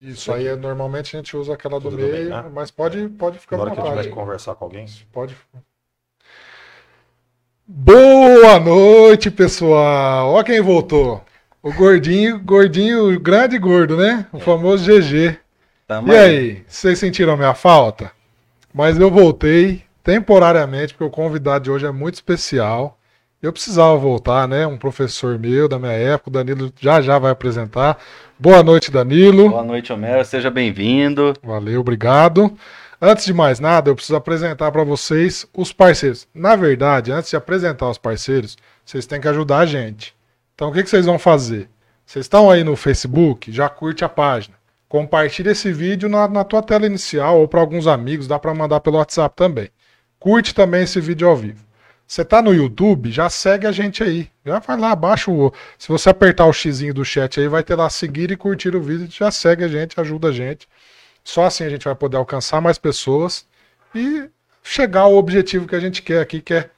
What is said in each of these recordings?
Isso aí, é, normalmente a gente usa aquela do Tudo meio, né? mas pode, pode ficar Agora à vontade. que a gente vai conversar com alguém. Pode. Boa noite, pessoal. Ó quem voltou. O gordinho, gordinho, grande gordo, né? O famoso GG. Tamo e aí, vocês sentiram a minha falta? Mas eu voltei temporariamente, porque o convidado de hoje é muito especial. Eu precisava voltar, né? Um professor meu da minha época, o Danilo já já vai apresentar. Boa noite, Danilo. Boa noite, Homero. Seja bem-vindo. Valeu, obrigado. Antes de mais nada, eu preciso apresentar para vocês os parceiros. Na verdade, antes de apresentar os parceiros, vocês têm que ajudar a gente. Então, o que, que vocês vão fazer? Vocês estão aí no Facebook, já curte a página. Compartilhe esse vídeo na, na tua tela inicial ou para alguns amigos, dá para mandar pelo WhatsApp também. Curte também esse vídeo ao vivo. Você tá no YouTube, já segue a gente aí. Já vai lá, baixa o. Se você apertar o xizinho do chat aí, vai ter lá seguir e curtir o vídeo. Já segue a gente, ajuda a gente. Só assim a gente vai poder alcançar mais pessoas e chegar ao objetivo que a gente quer aqui, que é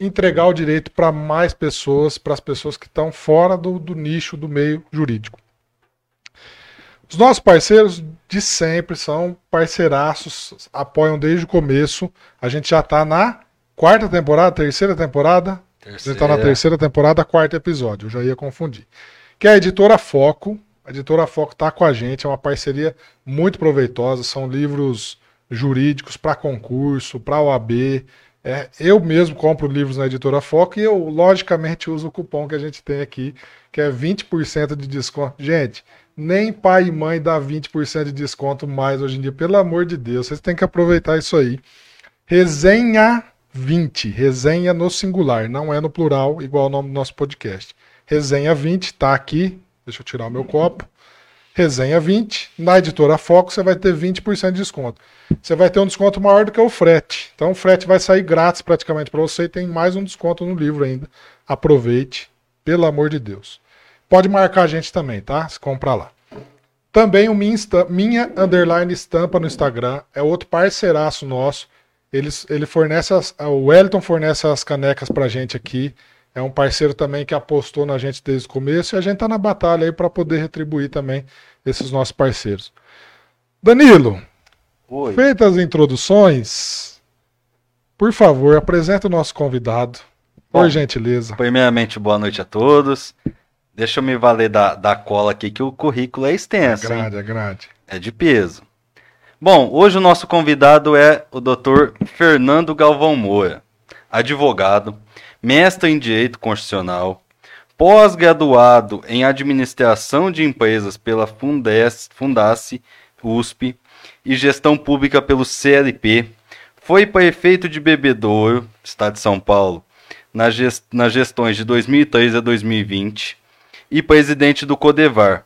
entregar o direito para mais pessoas, para as pessoas que estão fora do, do nicho do meio jurídico. Os nossos parceiros de sempre são parceiraços, apoiam desde o começo. A gente já está na quarta temporada, terceira temporada. Terceira. A gente tá na terceira temporada, quarto episódio. Eu já ia confundir. Que é a editora Foco. A editora Foco está com a gente, é uma parceria muito proveitosa. São livros jurídicos para concurso, para OAB. É, eu mesmo compro livros na editora Foco e eu, logicamente, uso o cupom que a gente tem aqui, que é 20% de desconto. Gente, nem pai e mãe dá 20% de desconto mais hoje em dia, pelo amor de Deus. Vocês têm que aproveitar isso aí. Resenha 20, resenha no singular, não é no plural, igual o nome do nosso podcast. Resenha 20, tá aqui, deixa eu tirar o meu copo. Resenha 20, na editora Foco você vai ter 20% de desconto. Você vai ter um desconto maior do que o frete. Então o frete vai sair grátis praticamente para você e tem mais um desconto no livro ainda. Aproveite, pelo amor de Deus. Pode marcar a gente também, tá? Se comprar lá. Também o minha, minha underline estampa no Instagram é outro parceiraço nosso eles, ele fornece as, o Wellington fornece as canecas pra gente aqui. É um parceiro também que apostou na gente desde o começo e a gente tá na batalha aí para poder retribuir também esses nossos parceiros. Danilo, Oi. feitas as introduções, por favor, apresenta o nosso convidado, Bom, por gentileza. Primeiramente, boa noite a todos. Deixa eu me valer da, da cola aqui, que o currículo é extenso. É grande, hein? é grande. É de peso. Bom, hoje o nosso convidado é o Dr. Fernando Galvão Moura, advogado, mestre em Direito Constitucional, pós-graduado em Administração de Empresas pela Fundes, Fundace USP e Gestão Pública pelo CLP, foi prefeito de Bebedouro, Estado de São Paulo, nas gestões de 2003 a 2020 e presidente do CODEVAR,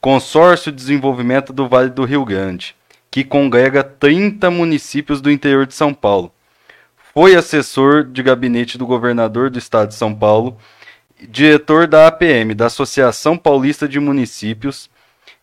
Consórcio de Desenvolvimento do Vale do Rio Grande que congrega 30 municípios do interior de São Paulo. Foi assessor de gabinete do governador do estado de São Paulo, diretor da APM, da Associação Paulista de Municípios,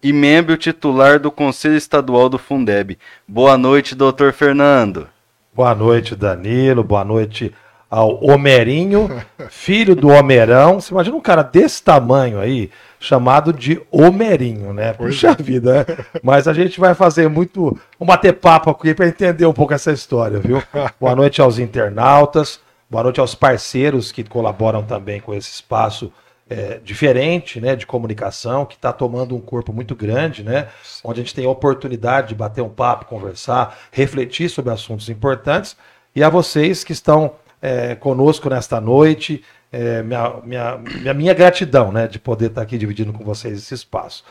e membro titular do Conselho Estadual do Fundeb. Boa noite, doutor Fernando. Boa noite, Danilo. Boa noite ao Homerinho, filho do Homerão. Você imagina um cara desse tamanho aí, chamado de Homerinho, né? Puxa é. vida, né? Mas a gente vai fazer muito. Vamos bater papo aqui para entender um pouco essa história, viu? Boa noite aos internautas, boa noite aos parceiros que colaboram também com esse espaço é, diferente, né? De comunicação, que está tomando um corpo muito grande, né? Onde a gente tem a oportunidade de bater um papo, conversar, refletir sobre assuntos importantes. E a vocês que estão é, conosco nesta noite, é, minha, minha, minha, minha, gratidão né, de poder estar aqui dividindo com vocês esse espaço.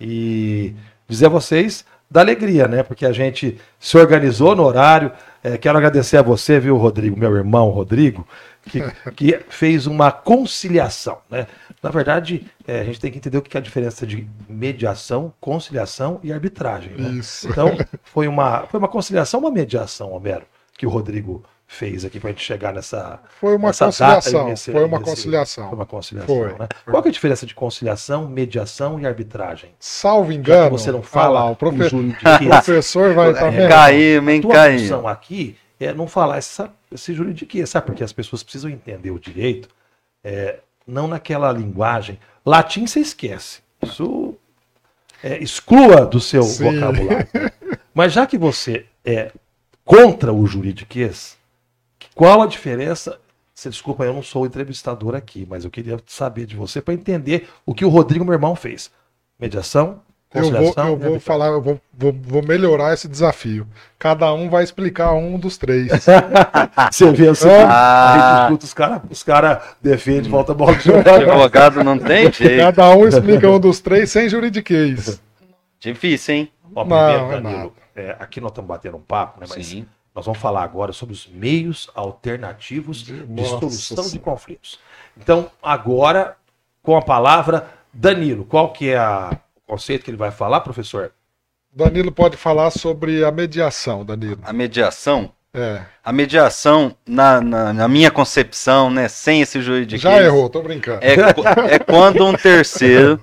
E dizer a vocês da alegria, né? Porque a gente se organizou no horário. É, quero agradecer a você, viu, Rodrigo, meu irmão Rodrigo, que, que fez uma conciliação. Né? Na verdade, é, a gente tem que entender o que é a diferença de mediação, conciliação e arbitragem. Né? Então, foi uma, foi uma conciliação, uma mediação, Homero, que o Rodrigo fez aqui para a gente chegar nessa. Foi uma nessa conciliação. nesse- foi uma nesse- conciliação. Foi uma conciliação, Foi. né? Qual que é a diferença de conciliação, mediação e arbitragem? Salvo engano. você não ah fala lá, o, profe- o juridiquês. o professor vai estar É, vendo. Caímos, A hein, tua caímos. função aqui é não falar essa, esse juridiquês, sabe? Porque as pessoas precisam entender o direito, é, não naquela linguagem. Latim você esquece. Isso é, exclua do seu Sim. vocabulário. Mas já que você é contra o juridiquês, qual a diferença? Você desculpa, eu não sou o entrevistador aqui, mas eu queria saber de você para entender o que o Rodrigo, meu irmão, fez. Mediação, Eu vou, conciliação. eu vou falar, eu vou, vou, vou melhorar esse desafio. Cada um vai explicar um dos três. Você vê assim, Ah. a gente escuta os caras os cara defendem, volta a bola de jogar. Advogado não tem jeito. Cada um explica um dos três sem juridiquês. Difícil, hein? Ó, Não, primeiro, é Danilo, é, aqui nós estamos batendo um papo, né? Mas Sim. Nós vamos falar agora sobre os meios alternativos de solução de conflitos. Então, agora, com a palavra, Danilo, qual que é a- o conceito que ele vai falar, professor? Danilo pode falar sobre a mediação, Danilo. A mediação. É. A mediação, na, na, na minha concepção, né, sem esse juridiquês, Já errou, tô brincando. É, é quando um terceiro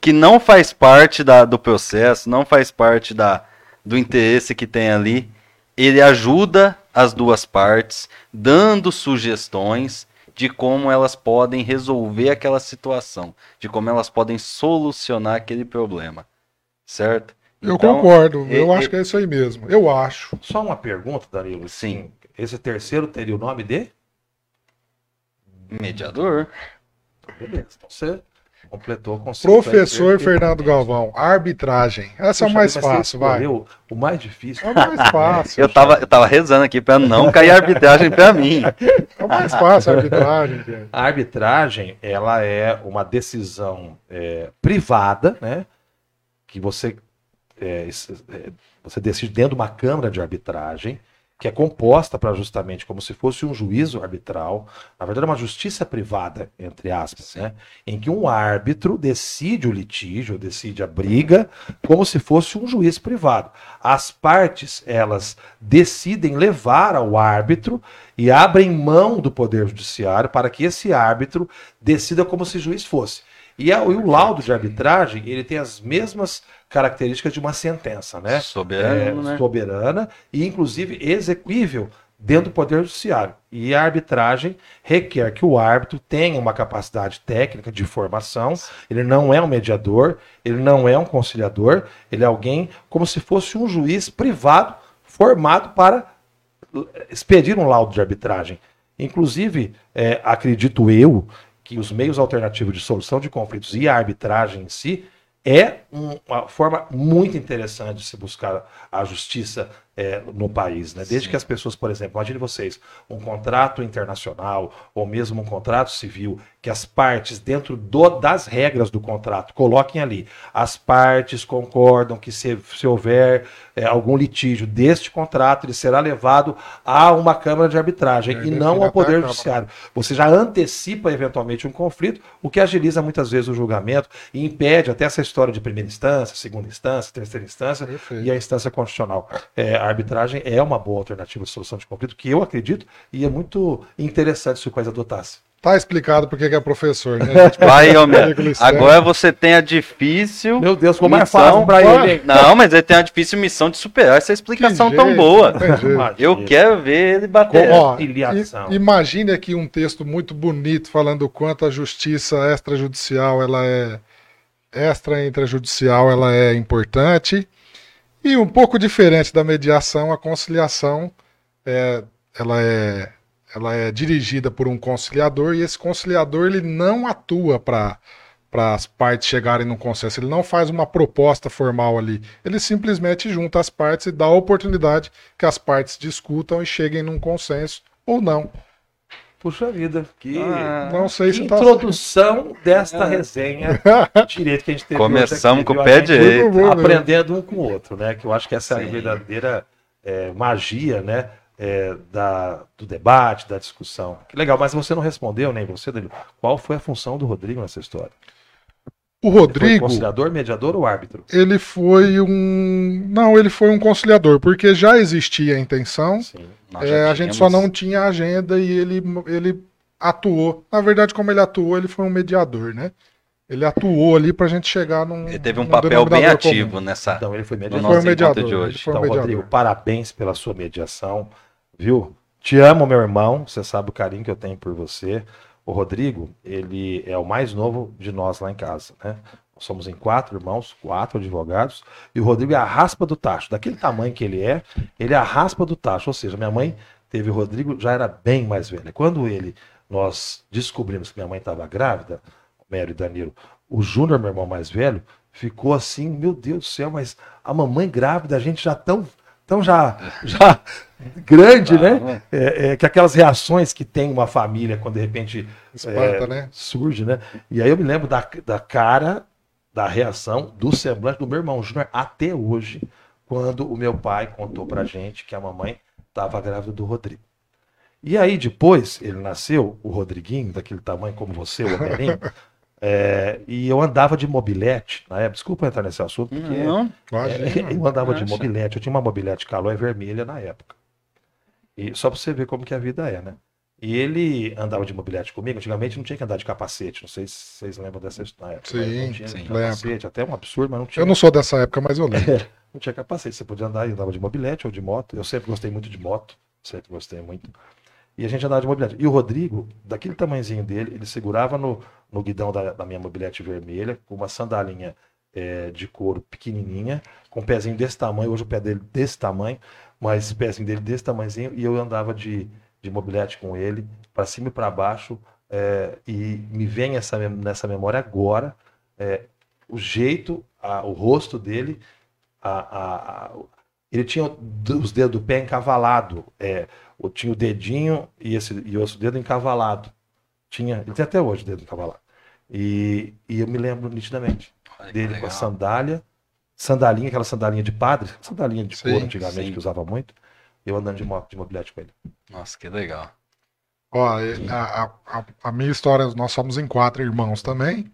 que não faz parte da- do processo, não faz parte da, do interesse que tem ali, ele ajuda as duas partes, dando sugestões de como elas podem resolver aquela situação, de como elas podem solucionar aquele problema. Certo? Eu Então, concordo, eu e- acho que é isso aí mesmo. Eu acho. Só uma pergunta, Danilo. Sim. Esse terceiro teria o nome de? Mediador. Beleza. Então você completou o conceito. Professor. Fernando Galvão, arbitragem. Essa é o mais fácil, vai. O mais difícil. É o mais fácil. Eu tava, eu tava rezando aqui pra não cair arbitragem pra mim. É o mais fácil a arbitragem, gente. A arbitragem, ela é uma decisão é, privada, né? Que você, é, é, você decide dentro de uma câmara de arbitragem, que é composta para justamente como se fosse um juízo arbitral, na verdade é uma justiça privada, entre aspas, né? Em que um árbitro decide o litígio, decide a briga, como se fosse um juiz privado. As partes, elas decidem levar ao árbitro e abrem mão do poder judiciário para que esse árbitro decida como se juiz fosse. E, a- e o laudo de arbitragem, ele tem as mesmas características de uma sentença, né? Soberano, É, né? soberana e inclusive exequível dentro do poder judiciário. E a arbitragem requer que o árbitro tenha uma capacidade técnica de formação. Ele não é um mediador, ele não é um conciliador, ele é alguém como se fosse um juiz privado formado para expedir um laudo de arbitragem. Inclusive, é, acredito eu que os meios alternativos de solução de conflitos e a arbitragem em si é um- uma forma muito interessante de se buscar a justiça é, no país. Né? Desde Sim. que as pessoas, por exemplo, imagine vocês, um contrato internacional ou mesmo um contrato civil, que as partes, dentro do- das regras do contrato, coloquem ali, as partes concordam que se, se houver é, algum litígio deste contrato, ele será levado a uma Câmara de Arbitragem É, e não ao Poder. Judiciário. Você já antecipa eventualmente um conflito, o que agiliza muitas vezes o julgamento e impede até essa história de primeira instância, segunda instância, terceira instância Perfeito. e a instância constitucional. É, a arbitragem é uma boa alternativa de solução de conflito, que eu acredito, e é muito interessante se o país adotasse. Tá explicado porque que é professor, né? gente? Vai, homem. Agora você tem a difícil. Meu Deus, como é Missão, fácil pra ele. Não, mas ele tem a difícil missão de superar essa explicação Que tão jeito, boa. jeito. Eu quero ver ele bater. Ó, imagine aqui um texto muito bonito falando o quanto a justiça extrajudicial ela é extra intrajudicial ela é importante e um pouco diferente da mediação, a conciliação é, ela é ela é dirigida por um conciliador e esse conciliador ele não atua para para as partes chegarem num consenso. Ele não faz uma proposta formal ali. Ele simplesmente junta as partes e dá a oportunidade que as partes discutam e cheguem num consenso ou não. Puxa vida, que, Ah, Não sei que se tá introdução desta resenha direito que a gente teve Começamos com o pé direito. Bom, aprendendo um com o outro, né? Que eu acho que essa é a Sim. verdadeira é, magia, né? É, da, do debate, da discussão. Que legal, mas você não respondeu, nem você, Danilo. Qual foi a função do Rodrigo nessa história? O Ele foi Rodrigo, conciliador, mediador ou árbitro? ele foi um. Não, ele foi um conciliador, porque já existia a intenção. Sim. É, a gente só não tinha agenda e ele, ele atuou. Na verdade, como ele atuou, ele foi um mediador, né? Ele atuou ali pra gente chegar num. Ele teve um papel bem ativo comum. nessa. Então ele foi no mediador. Foi um mediador. de hoje. foi um Então, mediador. Rodrigo, parabéns pela sua mediação, viu? Te amo, meu irmão. Você sabe o carinho que eu tenho por você. O Rodrigo, ele é o mais novo de nós lá em casa, né? Somos em quatro irmãos, quatro advogados, e o Rodrigo é a raspa do tacho. Daquele tamanho que ele é, ele é a raspa do tacho. Ou seja, minha mãe teve o Rodrigo, já era bem mais velha. Quando ele, nós descobrimos que minha mãe estava grávida, Mério e Danilo, o Júnior, meu irmão mais velho, ficou assim, meu Deus do céu, mas a mamãe grávida, a gente já tão, tão já, já grande, né? É, é, que aquelas reações que tem uma família quando de repente Espanta, é, né? surge, né? E aí eu me lembro da, da cara, da reação, do semblante do meu irmão Júnior até hoje, quando o meu pai contou pra gente que a mamãe estava grávida do Rodrigo. E aí depois ele nasceu, o Rodriguinho, daquele tamanho como você, o Homerinho, é, e eu andava de mobilete, na época, desculpa entrar nesse assunto, porque Não, Imagina. é, eu andava de mobilete, eu tinha uma mobilete calói vermelha na época. E só pra você ver como que a vida é, né? E ele andava de mobilete comigo, antigamente não tinha que andar de capacete, não sei se vocês lembram dessa história. na época, Sim, não tinha sim. capacete, até um absurdo, mas não tinha. Eu não sou dessa época, mas eu lembro. Não tinha capacete, você podia andar, eu andava de mobilete ou de moto. Eu sempre gostei muito de moto, sempre gostei muito. E a gente andava de mobilete. E o Rodrigo, daquele tamanhozinho dele, ele segurava no, no guidão da, da minha mobilete vermelha, com uma sandalinha eh, de couro pequenininha, com um pezinho desse tamanho, hoje o pé dele desse tamanho, mas esse pezinho dele desse tamanhozinho, e eu andava de, de mobilete com ele, para cima e para baixo, eh, e me vem essa, nessa memória agora, eh, o jeito, a- o rosto dele, a- a- ele tinha os dedos do pé encavalado, é, o- tinha o dedinho e esse e o dedo encavalado. Tinha, ele tem até hoje o dedo encavalado. E, e eu me lembro nitidamente que dele com legal. a sandália, sandalinha, aquela sandalinha de padre, sandalinha de Sim, couro antigamente sim. que usava muito, eu andando de moto, de mobilete com ele. Nossa, que legal. Ó, a, a- a- a minha história, nós somos em quatro irmãos também.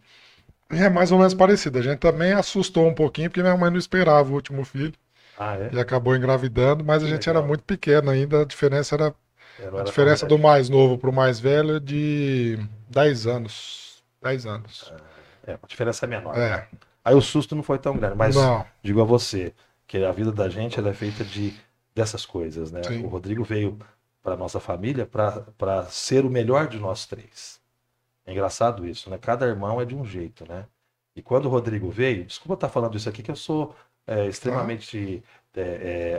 E é mais ou menos parecida. A gente também assustou um pouquinho, porque minha mãe não esperava o último filho Ah, é? e acabou engravidando, mas a gente legal. era muito pequeno ainda. A diferença era não a era diferença do mais novo pro mais velho é de 10 anos. 10 anos. grande. É, a diferença é menor. É. Aí o susto não foi tão grande, mas Não, digo a você que a vida da gente é feita de dessas coisas, né? Sim. O Rodrigo veio para nossa família para ser o melhor de nós três. É engraçado isso, né? Cada irmão é de um jeito, né? E quando o Rodrigo veio, desculpa estar falando isso aqui, que eu sou é, extremamente é,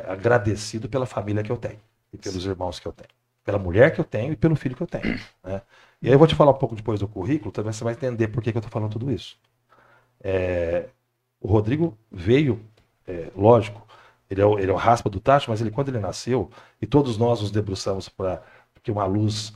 é, agradecido pela família que eu tenho e pelos irmãos que eu tenho, pela mulher que eu tenho e pelo filho que eu tenho, né? E aí eu vou te falar um pouco depois do currículo, também você vai entender por que, que eu estou falando tudo isso. É, o Rodrigo veio, é, lógico, ele é, o, ele é o raspa do tacho, mas ele quando ele nasceu, e todos nós nos debruçamos para que uma luz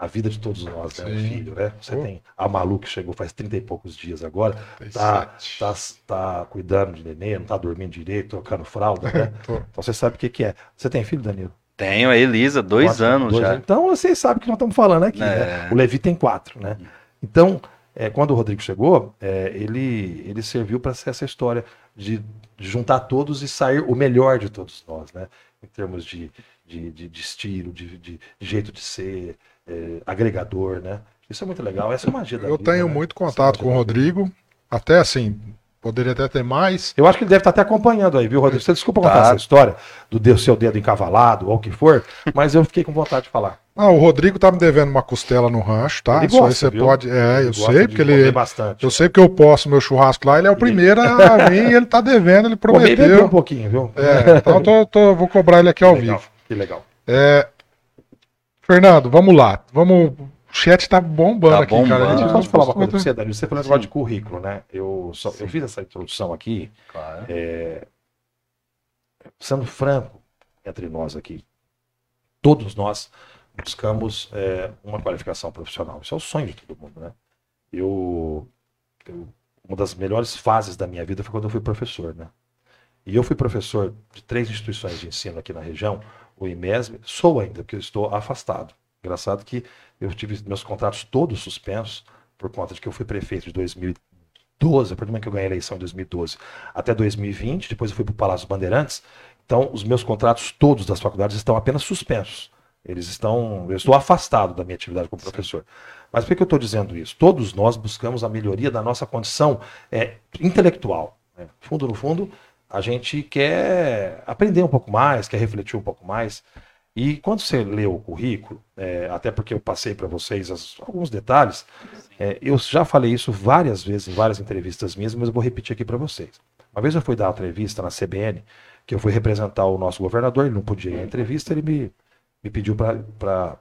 na vida de todos nós, né? Um Sim. filho, né? Você Pô. tem a Malu que chegou faz 30 e poucos dias agora, tá, 37. tá, tá cuidando de neném, não tá dormindo direito, trocando fralda, né? Então você sabe o que, que é. Você tem filho, Danilo? Tenho a Elisa, dois Quatro- anos dois já. anos. Então vocês sabem o que nós estamos falando aqui. É. né? O Levi tem quatro, né? Então, é, quando o Rodrigo chegou, é, ele, ele serviu para ser essa história de, juntar todos e sair o melhor de todos nós, né? Em termos de, de, de, de estilo, de, de jeito de ser, é, agregador, né? Isso é muito legal. Essa é uma magia da Eu vida, tenho né? muito é a contato com o. Rodrigo. Até assim, poderia até ter mais. Eu acho que ele deve estar até acompanhando aí, viu, Rodrigo? Você desculpa contar Tá. essa história do de- seu dedo encavalado ou o que for, mas eu fiquei com vontade de falar. Ah, o Rodrigo tá me devendo uma costela no rancho, tá? Ele Isso aí você viu? pode. É, Ele eu sei, porque comer ele. bastante. Eu sei porque eu posto meu churrasco lá, ele é o primeiro a vir e ele tá devendo, ele Comer e beber um prometeu. pouquinho, viu? É, então eu tô, tô- vou cobrar ele aqui ao legal, vivo. Que legal. É, Fernando, vamos lá. Vamos. O chat tá bombando Tá aqui, cara. bombando. A gente te falar uma coisa pra você, Danilo. Você falou negócio de currículo, né? Eu, só, eu fiz essa introdução aqui, Claro. é, sendo franco entre nós aqui. Todos nós buscamos é, uma qualificação profissional. Isso é o sonho de todo mundo, né? Eu, eu- uma das melhores fases da minha vida foi quando eu fui professor, né? E eu fui professor de três instituições de ensino aqui na região, o IMESB, sou ainda, porque eu estou afastado. Engraçado que eu tive meus contratos todos suspensos por conta de que eu fui prefeito de 2012, a partir do momento que eu ganhei a eleição em 2012, até 2020, depois eu fui para o Palácio Bandeirantes. Então, os meus contratos todos das faculdades estão apenas suspensos. Eles estão. Eu estou afastado da minha atividade como professor. Mas por que eu estou dizendo isso? Todos nós buscamos a melhoria da nossa condição é, intelectual. Né? Fundo no fundo, a gente quer aprender um pouco mais, quer refletir um pouco mais. E quando você lê o currículo, é, até porque eu passei para vocês as, alguns detalhes, é, eu já falei isso várias vezes em várias entrevistas minhas, mas eu vou repetir aqui para vocês. Uma vez eu fui dar uma entrevista na CBN, que eu fui representar o nosso governador, ele não podia ir à entrevista, ele me, me pediu para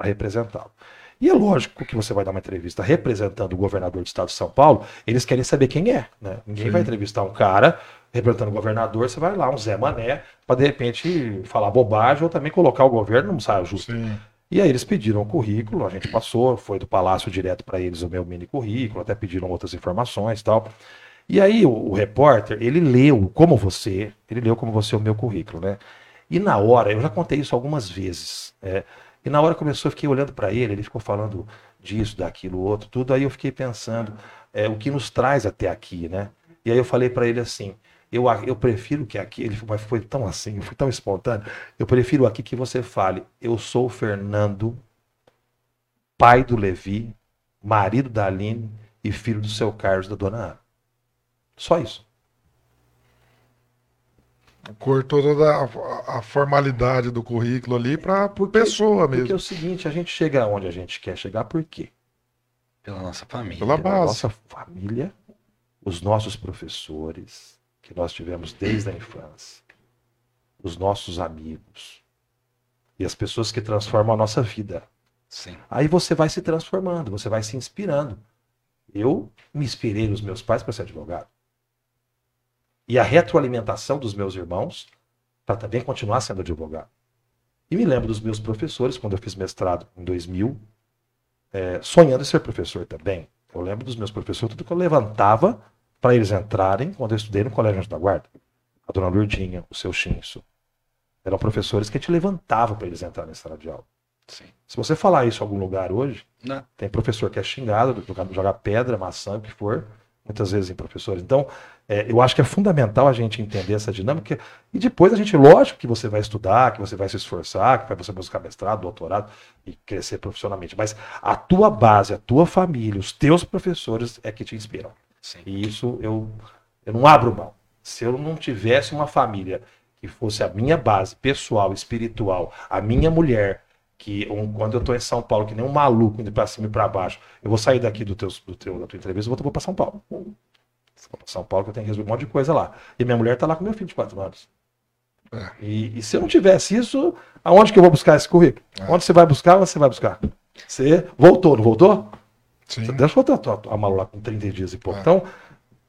representá-lo. E é lógico que você vai dar uma entrevista representando o governador do estado de São Paulo, eles querem saber quem é. Né? Ninguém Sim. vai entrevistar um cara representando o governador, você vai lá, um Zé Mané, para de repente falar bobagem ou também colocar o governo num saio justo. Sim. E aí eles pediram o currículo, a gente passou, foi do palácio direto para eles o meu mini currículo, até pediram outras informações e tal. E aí o, o, repórter, ele leu como você, ele leu como você o meu currículo, né? E na hora, eu já contei isso algumas vezes, é, e na hora começou, eu fiquei olhando para ele, ele ficou falando disso, daquilo, outro, tudo, aí eu fiquei pensando é, o que nos traz até aqui, né? E aí eu falei para ele assim, eu, eu prefiro que aqui, ele foi, foi tão assim, foi tão espontâneo. Eu prefiro aqui que você fale, eu sou o Fernando, pai do Levi, marido da Aline e filho do seu Carlos da dona Ana. Só isso. Cortou toda a, a formalidade do currículo ali para por pessoa mesmo. Porque é o seguinte, a gente chega onde a gente quer chegar, por quê? Pela nossa família. Pela, Pela base. nossa família, os nossos professores, que nós tivemos desde a infância, os nossos amigos e as pessoas que transformam a nossa vida. Sim. Aí você vai se transformando, você vai se inspirando. Eu me inspirei nos meus pais para ser advogado. E a retroalimentação dos meus irmãos para também continuar sendo advogado. E me lembro dos meus professores, quando eu fiz mestrado em 2000, é, sonhando em ser professor também. Eu lembro dos meus professores, tudo que eu levantava para eles entrarem quando eu estudei no Colégio da Guarda. A dona Lourdinha, o seu Chinso. Eram professores que te levantavam para eles entrarem na sala de aula. Sim. Se você falar isso em algum lugar hoje, Não. tem professor que é xingado, jogar pedra, maçã, o que for, muitas vezes em professores. Então, é, eu acho que é fundamental a gente entender essa dinâmica. E depois a gente, lógico que você vai estudar, que você vai se esforçar, que vai você buscar mestrado, doutorado e crescer profissionalmente. Mas a tua base, a tua família, os teus professores é que te inspiram. Sim. E isso eu, eu não abro mão. Se eu não tivesse uma família que fosse a minha base pessoal, espiritual, a minha mulher, que um, quando eu estou em São Paulo, que nem um maluco indo para cima e para baixo, eu vou sair daqui do teu, do teu, da tua entrevista e vou, para São Paulo. Vou para São Paulo que eu tenho que resolver um monte de coisa lá. E minha mulher está lá com meu filho de 4 anos. É. E, e, se eu não tivesse isso, aonde que eu vou buscar esse currículo? É. Onde você vai buscar, você vai buscar. Você voltou, não voltou? Sim. Deixa eu botar a mala lá com 30 dias e pouco. É. Então,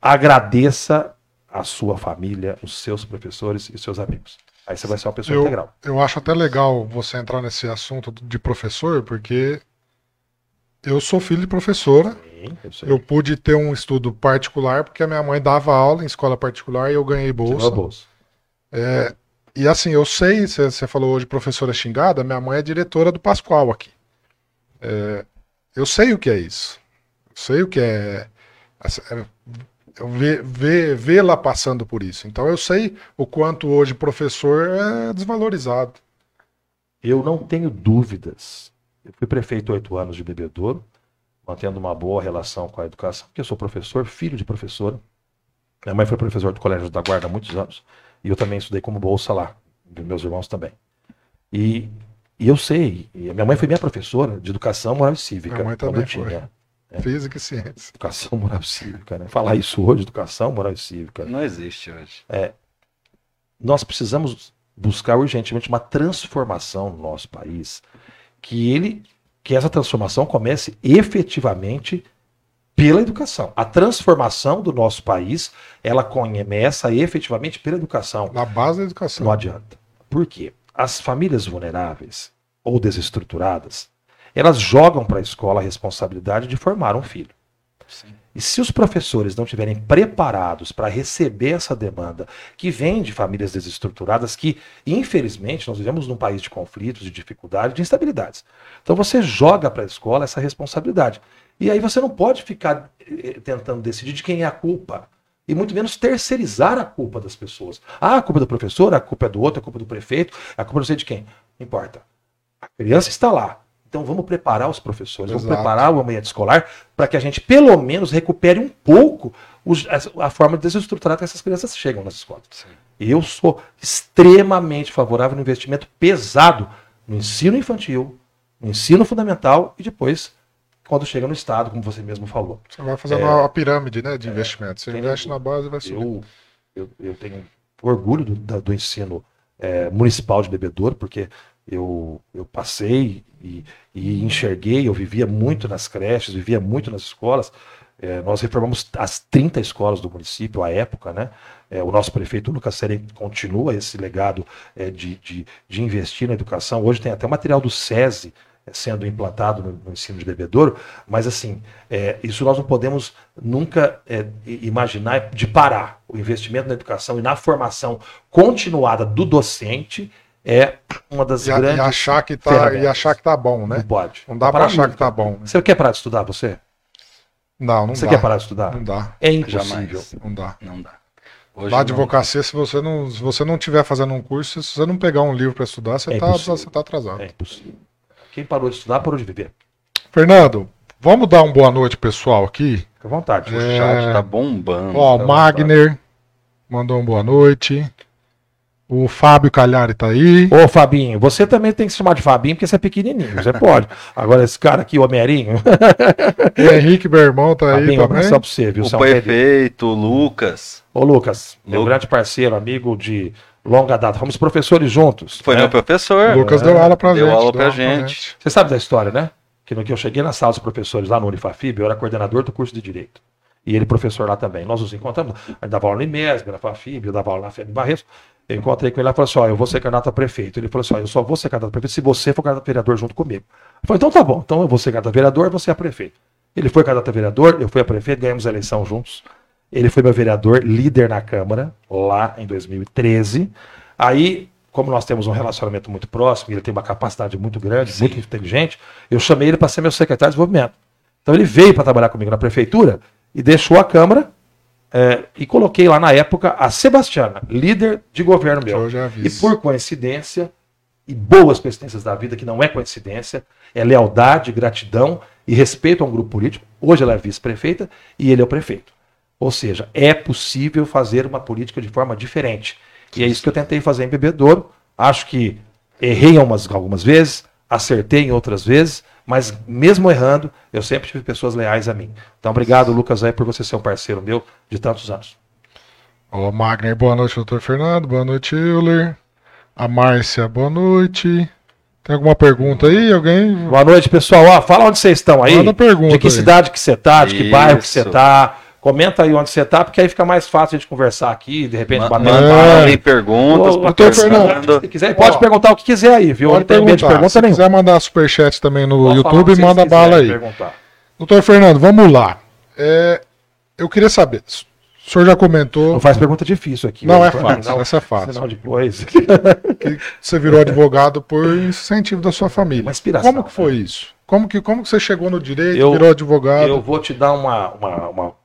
agradeça a sua família, os seus professores e seus amigos. Aí você vai ser uma pessoa eu, integral. Eu acho até legal você entrar nesse assunto de professor, porque eu sou filho de professora. Sim, eu, eu, pude ter um estudo particular, porque a minha mãe dava aula em escola particular e eu ganhei bolsa. bolsa. É, e assim, eu sei, você falou hoje professora xingada, minha mãe é diretora do Pascoal aqui. É, eu sei o que é isso. Eu sei o que é, é ver, ver, vê-la passando por isso. Então eu sei o quanto hoje professor é desvalorizado. Eu não tenho dúvidas. Eu fui prefeito oito anos de Bebedouro, mantendo uma boa relação com a educação, porque eu sou professor, filho de professora. Minha mãe foi professor do Colégio da Guarda há muitos anos. E eu também estudei como bolsa lá. Meus irmãos também. E e eu sei, e minha mãe foi minha professora de educação moral e cívica. Minha mãe também tinha. É. Física e ciência. Educação moral e cívica, né? Falar isso hoje, educação moral e cívica. Não existe hoje. É, nós precisamos buscar urgentemente uma transformação no nosso país, que ele, que essa transformação comece efetivamente pela educação. A transformação do nosso país, ela começa efetivamente pela educação. Na base da educação. Não adianta. Por quê? As famílias vulneráveis ou desestruturadas, elas jogam para a escola a responsabilidade de formar um filho. Sim. E se os professores não estiverem preparados para receber essa demanda que vem de famílias desestruturadas, que infelizmente nós vivemos num país de conflitos, de dificuldades, de instabilidades. Então você joga para a escola essa responsabilidade. E aí você não pode ficar eh, tentando decidir de quem é a culpa. E muito menos terceirizar a culpa das pessoas. Ah, a culpa é do professor, a culpa é do outro, a culpa é do prefeito, a culpa não sei de quem. Não importa. A criança está lá. Então vamos preparar os professores, vamos Exato. preparar o ambiente escolar para que a gente pelo menos recupere um pouco os- a, a forma desestruturada que essas crianças chegam nas escolas. Eu sou extremamente favorável no investimento pesado no ensino infantil, no ensino fundamental e depois quando chega no Estado, como você mesmo falou. Você vai fazendo uma pirâmide né, de investimento. Você investe na base e vai subir. Eu, eu, eu tenho orgulho do, do ensino eh, municipal de Bebedouro, porque eu, eu passei e, e enxerguei, eu vivia muito nas creches, vivia muito nas escolas. Eh, nós reformamos as 30 escolas do município à época, né? Eh, o nosso prefeito Lucas Seren continua esse legado eh, de, de, de investir na educação. Hoje tem até material do SESI sendo implantado no, no ensino de bebedouro, mas assim, eh, isso nós não podemos nunca i- imaginar de parar. O investimento na educação e na formação continuada do docente é uma das E, a- e grandes achar que tá, e achar que tá bom, Não né? pode. Não dá pra parar achar nunca. que tá bom. né? Você quer parar de estudar, você? Não, não Você dá. quer parar de estudar? Não dá. É impossível. Jamais. Não dá. Não dá. Hoje Lá não. advocacia, se você não, se você não tiver fazendo um curso, se você não pegar um livro para estudar, você, É tá, você tá atrasado. É impossível. Quem parou de estudar, parou de viver. Fernando, vamos dar uma boa noite pessoal aqui. Fica à vontade. O É. chat tá bombando. Ó, tá o Magner mandou uma boa noite. O Fábio Calhari tá aí. Ô, Fabinho, você também tem que se chamar de Fabinho porque você é pequenininho, você pode. Agora, esse cara aqui, o Homerinho, O Henrique, meu irmão, tá aí Fabinho, um também. abração pra você, viu? O Você é um querido. prefeito, o Lucas. Ô, Lucas, meu Lu- grande parceiro, amigo de longa data. Fomos professores juntos. Foi né? meu professor. O Lucas deu aula pra Deu gente. aula pra gente. Você sabe da história, né? Que no que eu cheguei na sala dos professores lá no Unifafib, eu era coordenador do curso de Direito. E ele professor lá também. Nós nos encontramos, ele dava aula no IMESB, na FAFIB, eu dava aula na FEB Barretos. Eu encontrei com ele lá e falei assim: ó, eu vou ser candidato a prefeito. Ele falou assim: ó, eu só vou ser candidato a prefeito se você for candidato a vereador junto comigo. Eu falei: então tá bom, então eu vou ser candidato a vereador, você é a prefeito. Ele foi candidato a vereador, eu fui a prefeito, ganhamos a eleição juntos. Ele foi meu vereador, líder na Câmara, lá em 2013. Aí, como nós temos um relacionamento muito próximo, ele tem uma capacidade muito grande, muito inteligente, eu chamei ele para ser meu secretário de desenvolvimento. Então ele veio para trabalhar comigo na prefeitura e deixou a Câmara é, e coloquei lá na época a Sebastiana, líder de governo meu. E por coincidência, e boas coincidências da vida, que não é coincidência, é lealdade, gratidão e respeito a um grupo político. Hoje ela é vice-prefeita e ele é o prefeito. Ou seja, é possível fazer uma política de forma diferente. E é isso que eu tentei fazer em Bebedouro. Acho que errei umas, algumas vezes, acertei em outras vezes, mas mesmo errando, eu sempre tive pessoas leais a mim. Então, obrigado, Lucas, aí, por você ser um parceiro meu de tantos anos. Ó, Magner, boa noite, doutor Fernando. Boa noite, Euler. A Márcia, boa noite. Tem alguma pergunta aí? Alguém? Boa noite, pessoal. Ó, fala onde vocês estão aí. Manda pergunta de que aí. cidade que você tá, de que Isso. bairro que você tá. Comenta aí onde você tá, porque aí fica mais fácil a gente conversar aqui, de repente bater um. É. mandem perguntas. Doutor Fernando. Fernando, Se quiser, pode Ó, perguntar o que quiser aí, viu? Pode não tem medo de perguntar. pergunta Se nenhuma. quiser mandar superchat também no Pode YouTube, manda bala aí. perguntar. Doutor Fernando, vamos lá. É, eu queria saber. O senhor já comentou Não faz pergunta difícil aqui. Não, viu? é fácil, Não, essa é fácil. Senão depois. que você virou advogado por incentivo da sua família. Uma inspiração, Como que foi isso? Como que, como que você chegou no direito, Eu- virou advogado? Eu vou te dar uma, uma, uma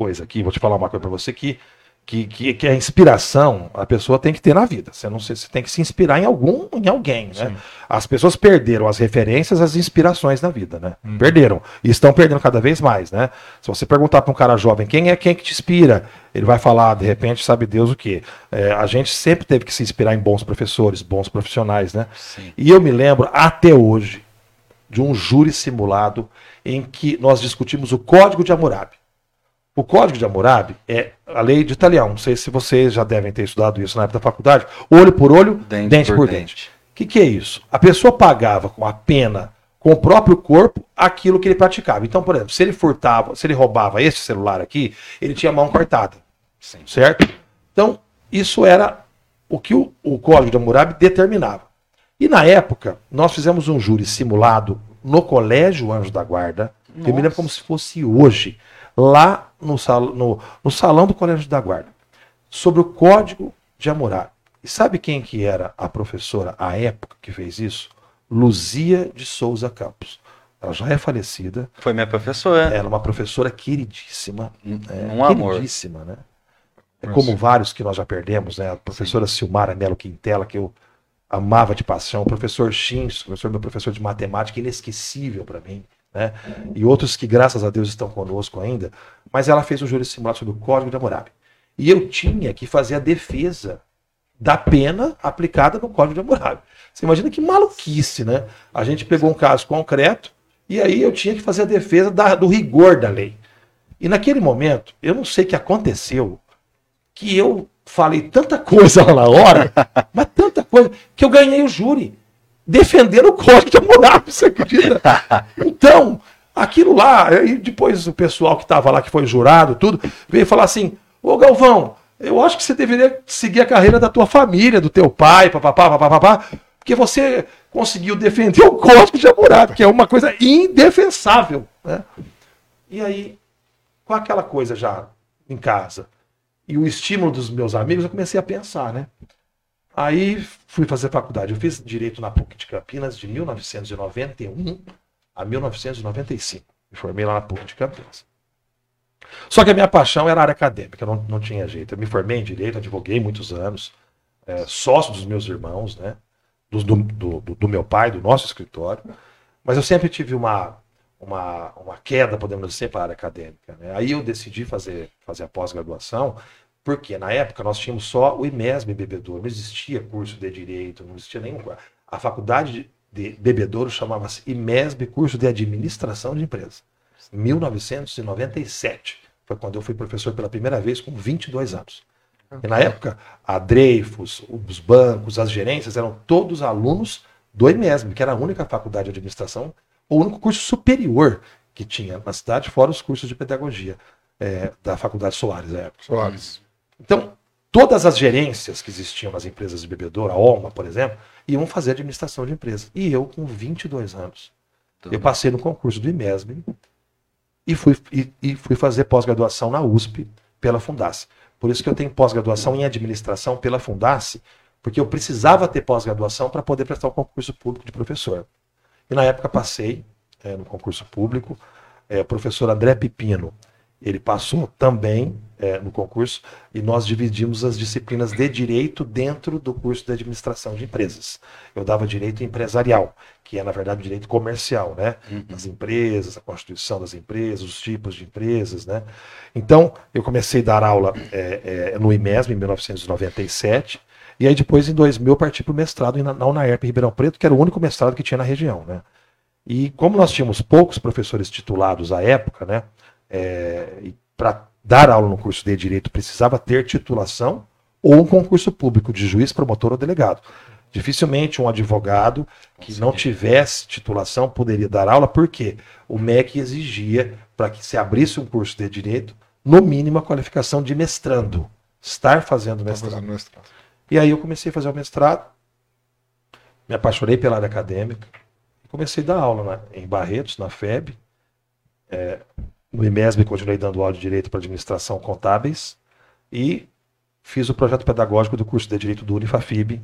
coisa aqui, vou te falar uma coisa para você que, que, que, que a inspiração a pessoa tem que ter na vida. Você não se- você tem que se inspirar em algum, em alguém, né? As pessoas perderam as referências, as inspirações na vida, né? Uhum. Perderam e estão perdendo cada vez mais, né? Se você perguntar para um cara jovem quem é quem que te inspira, ele vai falar de repente sabe Deus o quê? É, a gente sempre teve que se inspirar em bons professores, bons profissionais, né? Sim. E eu me lembro até hoje de um júri simulado em que nós discutimos o Código de Hammurabi. O Código de Hammurabi é a lei de Italião. Não sei se vocês já devem ter estudado isso na época da faculdade. Olho por olho, Dente dente, por dente. O que, que é isso? A pessoa pagava com a pena, com o próprio corpo, aquilo que ele praticava. Então, por exemplo, se ele furtava, se ele roubava esse celular aqui, ele tinha a mão cortada. Sim. Certo? Então, isso era o que o, o Código de Hammurabi determinava. E na época, nós fizemos um júri simulado no Colégio Anjo da Guarda. que Eu me lembro como se fosse hoje, lá no, sal, no, no salão do Colégio da Guarda, sobre o Código de Hammurabi. E sabe quem que era a professora à época que fez isso? Luzia de Souza Campos. Ela já é falecida. Foi minha professora. Ela é uma professora queridíssima. Um, é, um amor. queridíssima, né? É como vários que nós já perdemos, né? A professora Silmara Melo Quintela, que eu amava de paixão, o professor Chins, professor, meu professor de matemática, inesquecível para mim, né? E outros que, graças a Deus, estão conosco ainda. Mas ela fez um júri simulado sobre o Código de Hammurabi. E eu tinha que fazer a defesa da pena aplicada no Código de Hammurabi. Você imagina que maluquice, né? A gente pegou um caso concreto e aí eu tinha que fazer a defesa da, do rigor da lei. E naquele momento, eu não sei o que aconteceu, que eu falei tanta coisa lá na hora, mas tanta coisa, que eu ganhei o júri defendendo o código de Hammurabi, você acredita? Então, aquilo lá, e depois o pessoal que estava lá, que foi jurado, tudo, veio falar assim, ô Galvão, eu acho que você deveria seguir a carreira da tua família, do teu pai, papapá, papapá, porque você conseguiu defender o código de Hammurabi, que é uma coisa indefensável, né? E aí, com aquela coisa já em casa, e o estímulo dos meus amigos, eu comecei a pensar, né? Aí fui fazer faculdade. Eu fiz direito na PUC de Campinas de 1991 a 1995. Me formei lá na PUC de Campinas. Só que a minha paixão era a área acadêmica, não, não tinha jeito. Eu me formei em direito, advoguei muitos anos, é, sócio dos meus irmãos, né? Do, do, do, do, meu pai, do nosso escritório. Mas eu sempre tive uma, uma, uma queda, podemos dizer, para a área acadêmica. Né? Aí eu decidi fazer, fazer a pós-graduação porque na época nós tínhamos só o IMESB Bebedouro, não existia curso de direito, não existia nenhum. A faculdade de Bebedouro chamava-se IMESB Curso de Administração de Empresas. 1997 foi quando eu fui professor pela primeira vez com 22 anos. E na época, a Dreyfus, os bancos, as gerências eram todos alunos do IMESB, que era a única faculdade de administração, o único curso superior que tinha na cidade, fora os cursos de pedagogia é, da Faculdade Soares. É. Soares. Então, todas as gerências que existiam nas empresas de bebedouro, a OMA, por exemplo, iam fazer administração de empresas. E eu, com 22 anos, Tudo. eu passei no concurso do IMESB e fui, e, e fui fazer pós-graduação na USP pela Fundasse. Por isso que eu tenho pós-graduação em administração pela Fundasse, porque eu precisava ter pós-graduação para poder prestar o concurso público de professor. E na época passei é, no concurso público. É, o professor André Pipino, ele passou também é, no concurso e nós dividimos as disciplinas de direito dentro do curso de administração de empresas. Eu dava direito empresarial, que é na verdade direito comercial, né? Uhum. Das empresas, a constituição das empresas, os tipos de empresas, né? Então eu comecei a dar aula é, é, no IMESM em 1997 e aí depois em 2000 parti para o mestrado na UNAERP Ribeirão Preto, que era o único mestrado que tinha na região, né? E como nós tínhamos poucos professores titulados à época, né? É, para dar aula no curso de direito precisava ter titulação ou um concurso público de juiz, promotor ou delegado. Dificilmente um advogado que não tivesse titulação poderia dar aula, porque o MEC exigia para que se abrisse um curso de direito, no mínimo a qualificação de mestrando, estar fazendo mestrado. fazendo mestrado. E aí eu comecei a fazer o mestrado, me apaixonei pela área acadêmica, comecei a dar aula na, em Barretos, na FEB, é, no IMESB continuei dando aula de Direito para Administração Contábeis e fiz o projeto pedagógico do curso de Direito do Unifafib.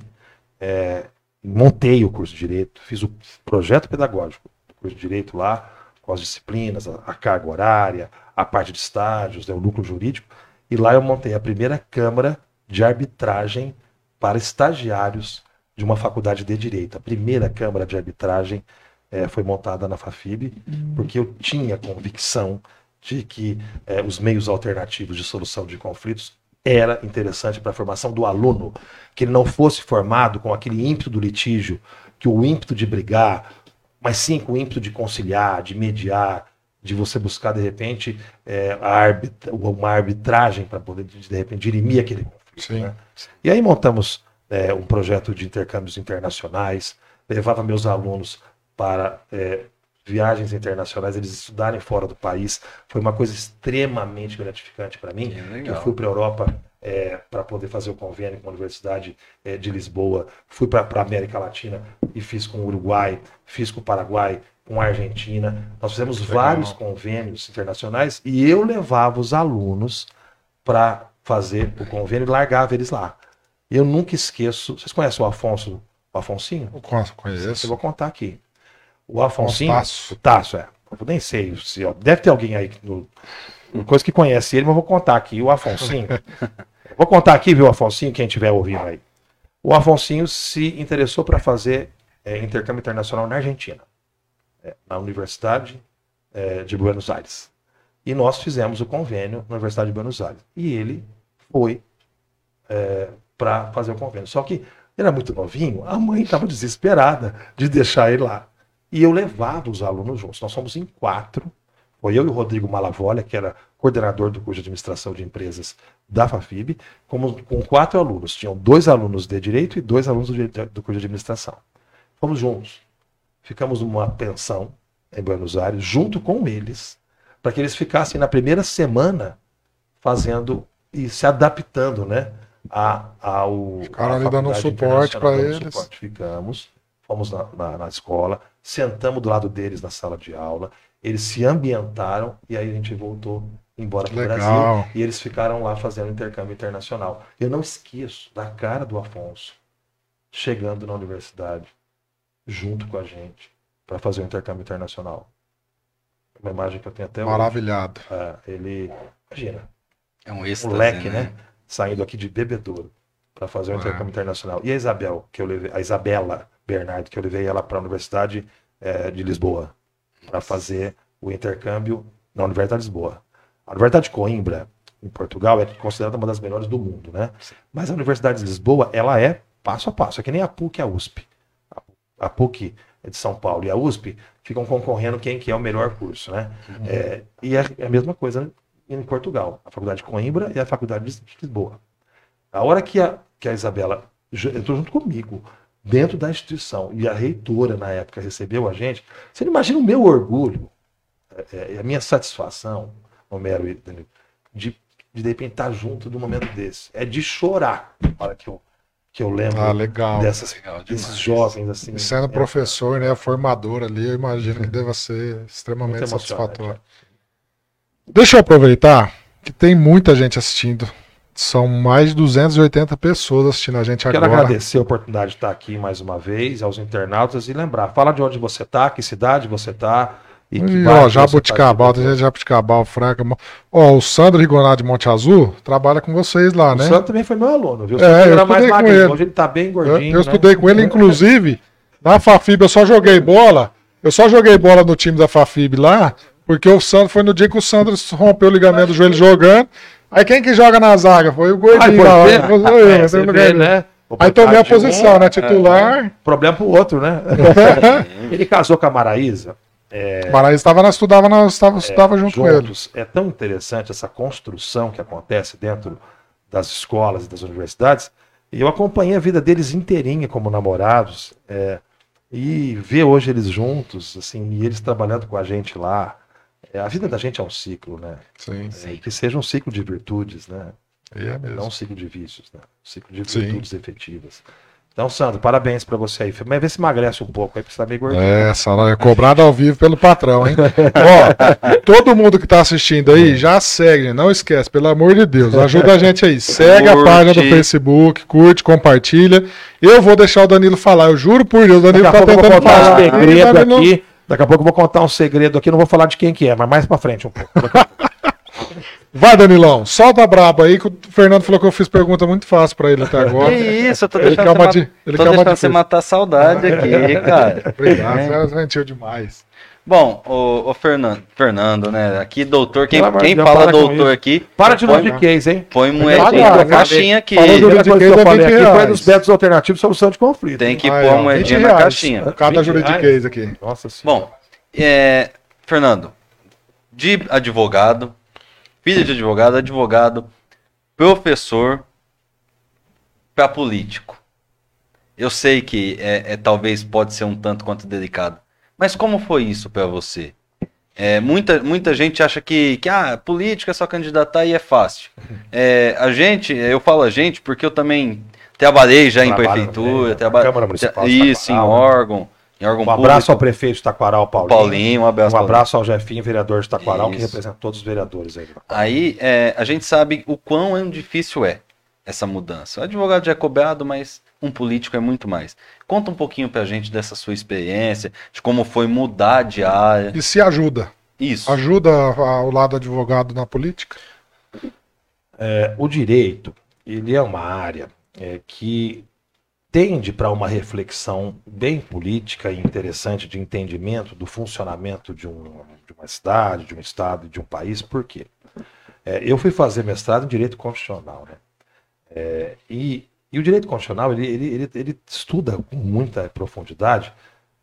É, montei o curso de Direito, fiz o projeto pedagógico do curso de Direito lá, com as disciplinas, a, a carga horária, a parte de estágios, né, o núcleo jurídico. E lá eu montei a primeira Câmara de Arbitragem para estagiários de uma faculdade de Direito. A primeira Câmara de Arbitragem é, foi montada na FAFIB, porque eu tinha convicção de que é, os meios alternativos de solução de conflitos era interessante para a formação do aluno, que ele não fosse formado com aquele ímpeto do litígio, que o ímpeto de brigar, mas sim com o ímpeto de conciliar, de mediar, de você buscar de repente é, arbitra, uma arbitragem para poder de, de repente dirimir aquele conflito. Né? E aí montamos é, um projeto de intercâmbios internacionais, levava meus alunos para viagens internacionais, eles estudarem fora do país. Foi uma coisa extremamente gratificante para mim. Eu fui para a Europa é, para poder fazer o convênio com a Universidade é, de Lisboa, fui para a América Latina e fiz com o Uruguai, fiz com o Paraguai, com a Argentina. Nós fizemos Legal. vários convênios internacionais e eu levava os alunos para fazer o convênio e largava eles lá. Eu nunca esqueço. Vocês conhecem o Afonso, o Afonsinho? Eu conheço. Eu vou contar aqui. O Afonsinho. Tasso. O Tasso, é. Eu nem sei. Se, ó, deve ter alguém aí no, coisa que conhece ele, mas eu vou contar aqui. O Afonsinho. vou contar aqui, viu, Afonsinho, quem estiver ouvindo aí. O Afonsinho se interessou para fazer é, intercâmbio internacional na Argentina, é, na Universidade é, de Buenos Aires. E nós fizemos o convênio na Universidade de Buenos Aires. E ele foi é, para fazer o convênio. Só que ele era muito novinho, a mãe estava desesperada de deixar ele lá. E eu levava os alunos juntos. Nós somos em quatro. Foi eu e o Rodrigo Malavolha, que era coordenador do curso de administração de empresas da FAFIB, como, com quatro alunos. Tinham dois alunos de direito e dois alunos do, curso de administração. Fomos juntos. Ficamos numa pensão em Buenos Aires, junto com eles, para que eles ficassem na primeira semana fazendo e se adaptando, né? A, ao, Ficaram ali dando um suporte para eles. Suporte. Ficamos, fomos na, na, na escola, sentamos do lado deles na sala de aula, eles se ambientaram e aí a gente voltou embora para o Brasil e eles ficaram lá fazendo intercâmbio internacional. Eu não esqueço da cara do Afonso chegando na universidade junto com a gente para fazer o intercâmbio internacional. Uma imagem que eu tenho até Maravilhado. Hoje. É, ele, imagina, é um êxtase, moleque, né? né? Saindo aqui de bebedouro para fazer o um intercâmbio internacional. E a Isabel, que eu levei, a Isabela Bernardo, que eu levei ela para a Universidade é, de Lisboa para fazer o intercâmbio na Universidade de Lisboa. A Universidade de Coimbra, em Portugal, é considerada uma das melhores do mundo, né? Mas a Universidade de Lisboa, ela é passo a passo, é que nem a PUC e a USP. A PUC é de São Paulo e a USP ficam concorrendo quem que é o melhor curso, né? Uhum. É, e é, a mesma coisa em Portugal, a Faculdade de Coimbra e a Faculdade de Lisboa. A hora que a, que a Isabela entrou junto comigo, dentro da instituição, e a reitora na época recebeu a gente, você não imagina o meu orgulho, é, é, a minha satisfação, Homero, de, de, de repente estar junto num momento desse. É de chorar na hora que eu que eu lembro ah, legal. Dessas, legal desses jovens assim. E sendo é, professor, né, formador ali, eu imagino que deva ser extremamente satisfatório. Deixa eu aproveitar que tem muita gente assistindo. São mais de 280 pessoas assistindo a gente Quero agora. Quero agradecer a oportunidade de estar aqui mais uma vez, aos internautas, e lembrar, fala de onde você está, que cidade você está, e, e ó, Jabuticabal, tem gente de Jabuticabal, Franca. Ó, o Sandro Rigonado de Monte Azul trabalha com vocês lá, o né? O Sandro também foi meu aluno, viu? É, eu estudei com ele. Hoje ele tá bem gordinho. Eu, eu né? estudei com ele, inclusive, na Fafib eu só joguei bola. Eu só joguei bola no time da Fafib lá, porque o Sandro foi no dia que o Sandro rompeu o ligamento do joelho jogando. Aí quem que joga na zaga? Foi o gordinho lá. Foi eu, é, eu, vê, né? Aí tomei a posição, um, né? Titular. É, problema pro outro, né? ele casou com a Maraísa. É, Maraísa estava na, estudava, na, estava, é, estava junto juntos, com ele. É tão interessante essa construção que acontece dentro das escolas e das universidades. E eu acompanhei a vida deles inteirinha como namorados. É, e ver hoje eles juntos, assim, e eles trabalhando com a gente lá. É, a vida da gente é um ciclo, né? Sim, é, sim. Que seja um ciclo de virtudes, né? É mesmo. Não um ciclo de vícios, né? Um ciclo de virtudes sim. efetivas. Então, Sandro, parabéns para você aí. Mas vê se emagrece um pouco aí, porque você tá meio gordinho. É, salário é cobrado ao vivo pelo patrão, hein? Ó, todo mundo que tá assistindo aí, já segue, não esquece, pelo amor de Deus, ajuda a gente aí. Segue curte. a página do Facebook, curte, compartilha. Eu vou deixar o Danilo falar, eu juro por Deus, o Danilo Daqui tá tentando falar. Um segredo Danilo... aqui. Daqui a pouco eu vou contar um segredo aqui, não vou falar de quem que é, mas mais para frente um pouco. Vai, Danilão, solta a braba aí, que o Fernando falou que eu fiz pergunta muito fácil pra ele até agora. Que isso, eu tô deixando, ele você, de, ele tô deixando você matar a saudade aqui, cara. Obrigado, é. você é gentil demais. Bom, o, o, Fernando, Fernando, né? Aqui, doutor, quem, quem fala doutor aqui. Para de novo de case, hein? Põe moedinha na caixinha aqui. Falou do que eu falei aqui foi dos métodos alternativos solução de conflito. Tem que pôr a moedinha na caixinha. Cada juridiquês aqui. Nossa senhora. Bom, é, Fernando, de advogado, filho de advogado, advogado, professor para político. Eu sei que é, é, talvez pode ser um tanto quanto delicado, mas como foi isso para você? É, muita, muita gente acha que, que ah, política é só candidatar e é fácil. É, a gente, eu falo a gente porque eu também trabalhei já Trabalho em prefeitura, trabalhei isso, em órgão. Em órgão um abraço ao prefeito de Taquaral, Paulinho. Paulinho, um abraço. Um abraço ao Jefinho, vereador de Taquaral, Isso. que representa todos os vereadores aí. Aí é, a gente sabe o quão difícil é essa mudança? O advogado já é cobrado, mas um político é muito mais. Conta um pouquinho pra gente dessa sua experiência, de como foi mudar de área. E se ajuda? Isso. Ajuda o lado advogado na política? É, o direito, ele é uma área é, que tende para uma reflexão bem política e interessante de entendimento do funcionamento de, um- de uma cidade, de um estado e de um país. Por quê? É, eu fui fazer mestrado em direito constitucional, né? É, e, e o direito constitucional ele, ele, ele, ele estuda com muita profundidade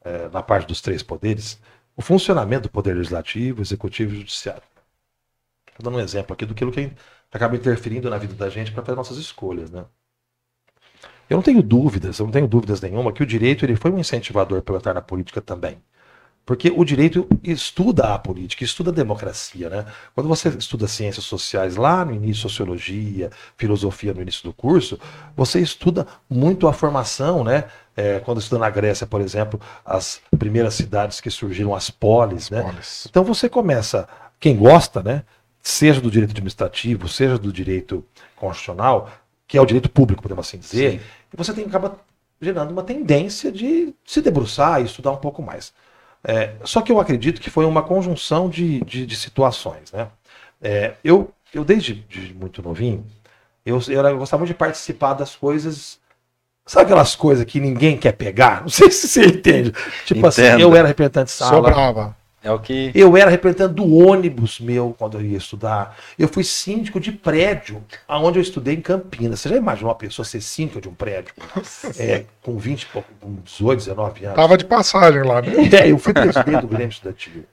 é, na parte dos três poderes o funcionamento do poder legislativo, executivo e judiciário. Estou dando um exemplo aqui do que acaba interferindo na vida da gente para fazer nossas escolhas, né? Eu não tenho dúvidas, eu não tenho dúvidas nenhuma que o direito ele foi um incentivador para eu estar na política também. Porque o direito estuda a política, estuda a democracia, né? Quando você estuda ciências sociais lá no início, sociologia, filosofia no início do curso, você estuda muito a formação, né? É, quando estuda na Grécia, por exemplo, as primeiras cidades que surgiram, as polis, né? Polis. Então você começa, quem gosta, né? Seja do direito administrativo, seja do direito constitucional, que é o direito público, podemos assim dizer, Sim. você tem acaba gerando uma tendência de se debruçar e estudar um pouco mais. É, só que eu acredito que foi uma conjunção de, de, de situações, né? É, eu, eu desde de muito novinho, eu, eu, gostava muito de participar das coisas. Sabe aquelas coisas que ninguém quer pegar? Não sei se você entende. Tipo assim, Entendo. eu era representante de sala. Sobrava. É o que. Eu era representante do ônibus meu quando eu ia estudar. Eu fui síndico de prédio, aonde eu estudei em Campinas. Você já imaginou uma pessoa ser síndica de um prédio? É, com 20, e pouco, com 18, 19 anos. Tava de passagem lá, né? É, eu fui presidente do Grêmio Estudantil.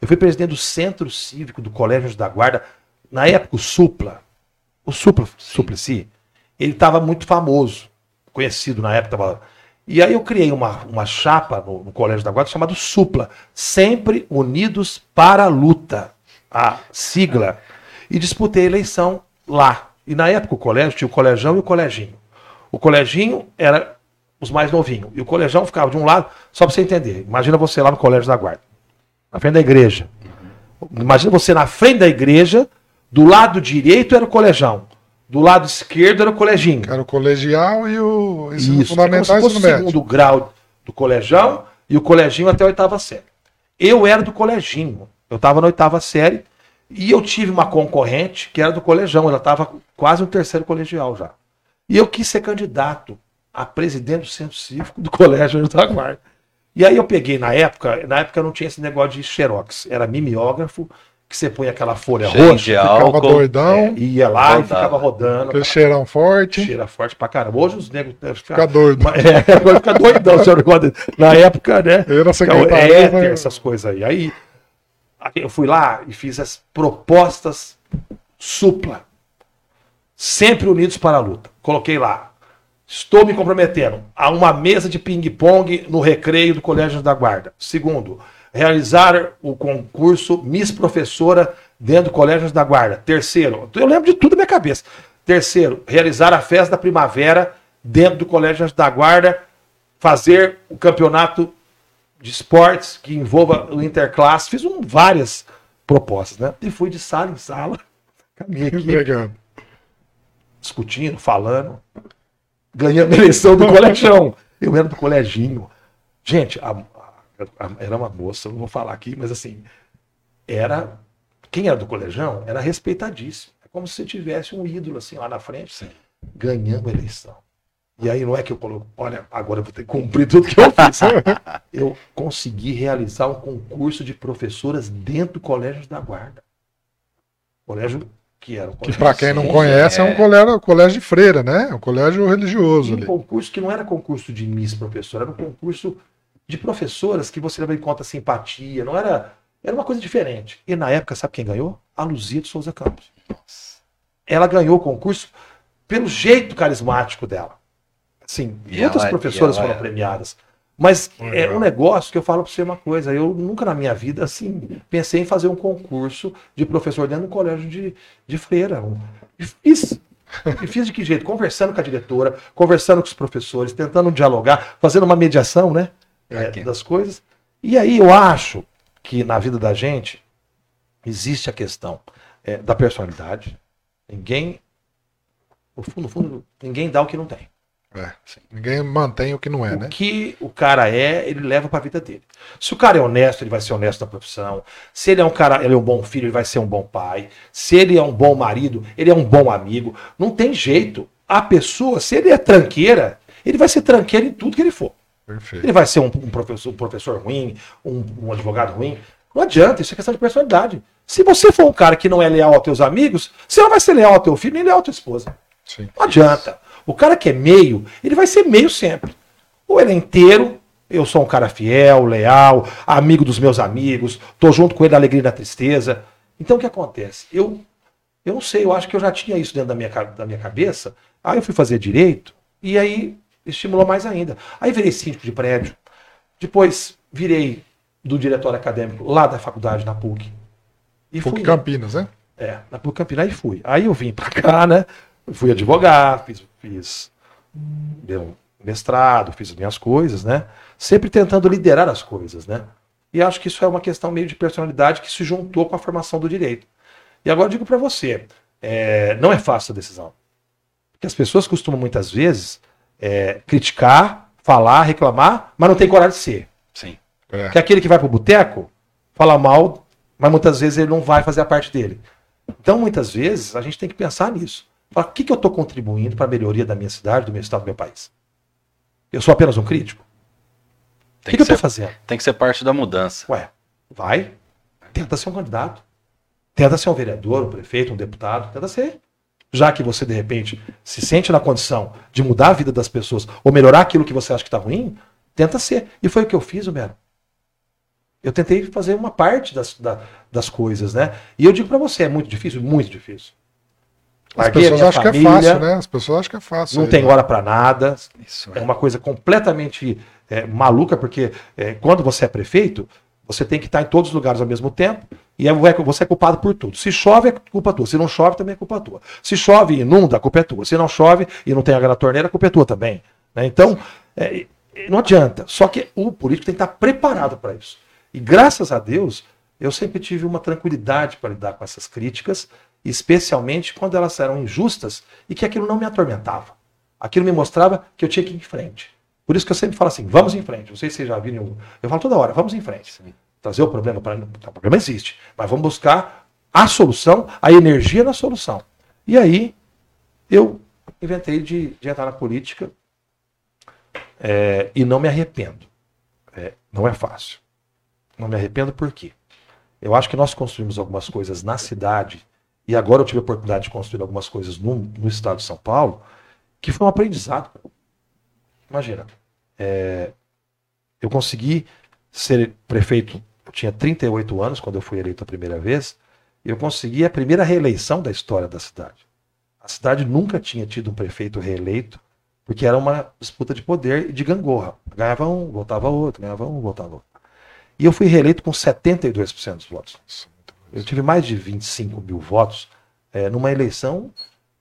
Eu fui presidente do Centro Cívico do Colégio da Guarda. Na época, o Supla, o Supla, Suplicy, ele estava muito famoso, conhecido na época. tava- E aí eu criei uma, uma chapa no, no Colégio da Guarda chamada Supla, Sempre Unidos para a Luta, a sigla. E disputei a eleição lá. E na época o colégio tinha o colegião e o coleginho. O coleginho era os mais novinhos. E o colegião ficava de um lado, só para você entender. Imagina você lá no Colégio da Guarda, na frente da igreja. Imagina você na frente da igreja, do lado direito era o colegião, do lado esquerdo era o coleginho. Era o colegial e o ensino Isso, fundamental é e se ensino fosse o médio. segundo grau do colegião e o coleginho até a oitava série. Eu era do coleginho, eu estava na oitava série e eu tive uma concorrente que era do colegião, ela estava quase no terceiro colegial já. E eu quis ser candidato a presidente do centro cívico do colégio da Guarda. E aí eu peguei na época, na época não tinha esse negócio de xerox, era mimeógrafo, que você põe aquela folha Cheio roxa, de Ficava álcool. doidão, é, ia lá e Rodava. ficava rodando. aquele cheirão forte. Cheira forte pra caramba. Hoje os negros ficar Fica doido. É, agora fica doidão, negócio. Na época, né? Era secretário, É, né? essas coisas aí. Aí aí eu fui lá e fiz as propostas supla. Sempre unidos para a luta. Coloquei lá. Estou me comprometendo a uma mesa de ping-pong no recreio do Colégio da Guarda. Segundo, realizar o concurso Miss Professora dentro do Colégio da Guarda. Terceiro, eu lembro de tudo na minha cabeça. Terceiro, realizar a festa da primavera dentro do Colégio da Guarda, fazer o campeonato de esportes que envolva o interclasse. Fiz um, várias propostas, né? E fui de sala em sala, com a minha equipe, Entregando. discutindo, falando, ganhando a eleição do colegião. Eu era do coleginho. Gente, a- era uma moça, não vou falar aqui, mas assim, era. Quem era do colegião era respeitadíssimo. É como se você tivesse um ídolo assim lá na frente, ganhando a eleição. E aí não é que eu coloco, olha, agora eu vou ter que cumprir tudo que eu fiz. eu consegui realizar um concurso de professoras dentro do Colégio da Guarda. Colégio que era um Que colégio pra quem não Sim, conhece, é, é. um colégio, colégio de freira, né? É um colégio religioso E um ali. concurso que não era concurso de Miss Professora, era um concurso de professoras que você leva em conta simpatia, não era. Era uma coisa diferente. E na época, sabe quem ganhou? A Luzia de Souza Campos. Ela ganhou o concurso pelo jeito carismático dela. Assim, E outras ela- professoras e ela foram era- premiadas. Mas é um negócio que eu falo para você uma coisa. Eu nunca na minha vida, assim, pensei em fazer um concurso de professor dentro do colégio de, de freira. Um- E fiz. E fiz de que jeito? Conversando com a diretora, conversando com os professores, tentando dialogar, fazendo uma mediação, né? É, das coisas. E aí eu acho que na vida da gente existe a questão é, da personalidade. Ninguém. No fundo, no fundo, ninguém dá o que não tem. É, ninguém mantém o que não é, o né? que o cara é, ele leva para a vida dele. Se o cara é honesto, ele vai ser honesto na profissão. Se ele é um cara, ele é um bom filho, ele vai ser um bom pai. Se ele é um bom marido, ele é um bom amigo. Não tem jeito. A pessoa, se ele é tranqueira, ele vai ser tranqueiro em tudo que ele for. Perfeito. Ele vai ser um, um professor, um professor ruim, um, um advogado ruim. Não adianta, isso é questão de personalidade. Se você for um cara que não é leal aos teus amigos, você não vai ser leal ao teu filho nem leal à tua esposa. Sim. Não adianta. O cara que é meio, ele vai ser meio sempre. Ou ele é inteiro, eu sou um cara fiel, leal, amigo dos meus amigos, tô junto com ele na alegria e na tristeza. Então o que acontece? Eu, eu não sei, eu acho que eu já tinha isso dentro da minha, da minha cabeça. Aí eu fui fazer direito e aí estimulou mais ainda. Aí virei síndico de prédio. Depois virei do diretório acadêmico lá da faculdade, na PUC. E PUC fui, Campinas, né? é, na PUC Campinas e fui. Aí eu vim pra cá, né? Fui advogar, fiz, fiz meu mestrado, fiz as minhas coisas, né? Sempre tentando liderar as coisas, né? E acho que isso é uma questão meio de personalidade que se juntou com a formação do direito. E agora eu digo pra você, é, não é fácil a decisão. Porque as pessoas costumam muitas vezes é, criticar, falar, reclamar, mas não tem coragem de ser. Sim. É. Que aquele que vai pro boteco fala mal, mas muitas vezes ele não vai fazer a parte dele. Então, muitas vezes, a gente tem que pensar nisso. Falar, o que, que eu estou contribuindo para a melhoria da minha cidade, do meu estado, do meu país? Eu sou apenas um crítico? O que, que, que eu estou fazendo? tem que ser parte da mudança. Ué, vai, tenta ser um candidato. Tenta ser um vereador, um prefeito, um deputado, tenta ser. Já que você, de repente, se sente na condição de mudar a vida das pessoas ou melhorar aquilo que você acha que está ruim, tenta ser. E foi o que eu fiz, Homero. Eu tentei fazer uma parte das, da- das coisas, né? E eu digo pra você, é muito difícil? Muito difícil. As Larguei a pessoas acham que é família, fácil, né? As pessoas acham que é fácil. Não aí, tem né? hora pra nada. Isso É uma coisa completamente é, maluca, porque é, quando você é prefeito, você tem que estar em todos os lugares ao mesmo tempo e é- você é culpado por tudo. Se chove, é culpa tua. Se não chove, também é culpa tua. Se chove e inunda, a culpa é tua. Se não chove e não tem água na torneira, a culpa é tua também. né? Então, é, é, não adianta. Só que o político tem que estar preparado para isso. E graças a Deus, eu sempre tive uma tranquilidade para lidar com essas críticas, especialmente quando elas eram injustas e que aquilo não me atormentava. Aquilo me mostrava que eu tinha que ir em frente. Por isso que eu sempre falo assim, vamos em frente. Não sei se vocês já viram, eu, eu falo toda hora, vamos em frente. Trazer o problema para. O problema existe, mas vamos buscar a solução, a energia na solução. E aí, eu inventei de, de entrar na política é, e não me arrependo. É, não é fácil. Não me arrependo por quê? Eu acho que nós construímos algumas coisas na cidade, e agora eu tive a oportunidade de construir algumas coisas no, no estado de São Paulo, que foi um aprendizado. Imagina, é, eu consegui ser prefeito, eu tinha 38 anos quando eu fui eleito a primeira vez, eu consegui a primeira reeleição da história da cidade. A cidade nunca tinha tido um prefeito reeleito, porque era uma disputa de poder e de gangorra. Ganhava um, voltava outro, ganhava um, voltava outro. E eu fui reeleito com 72% dos votos. Eu tive mais de 25 mil votos é, numa eleição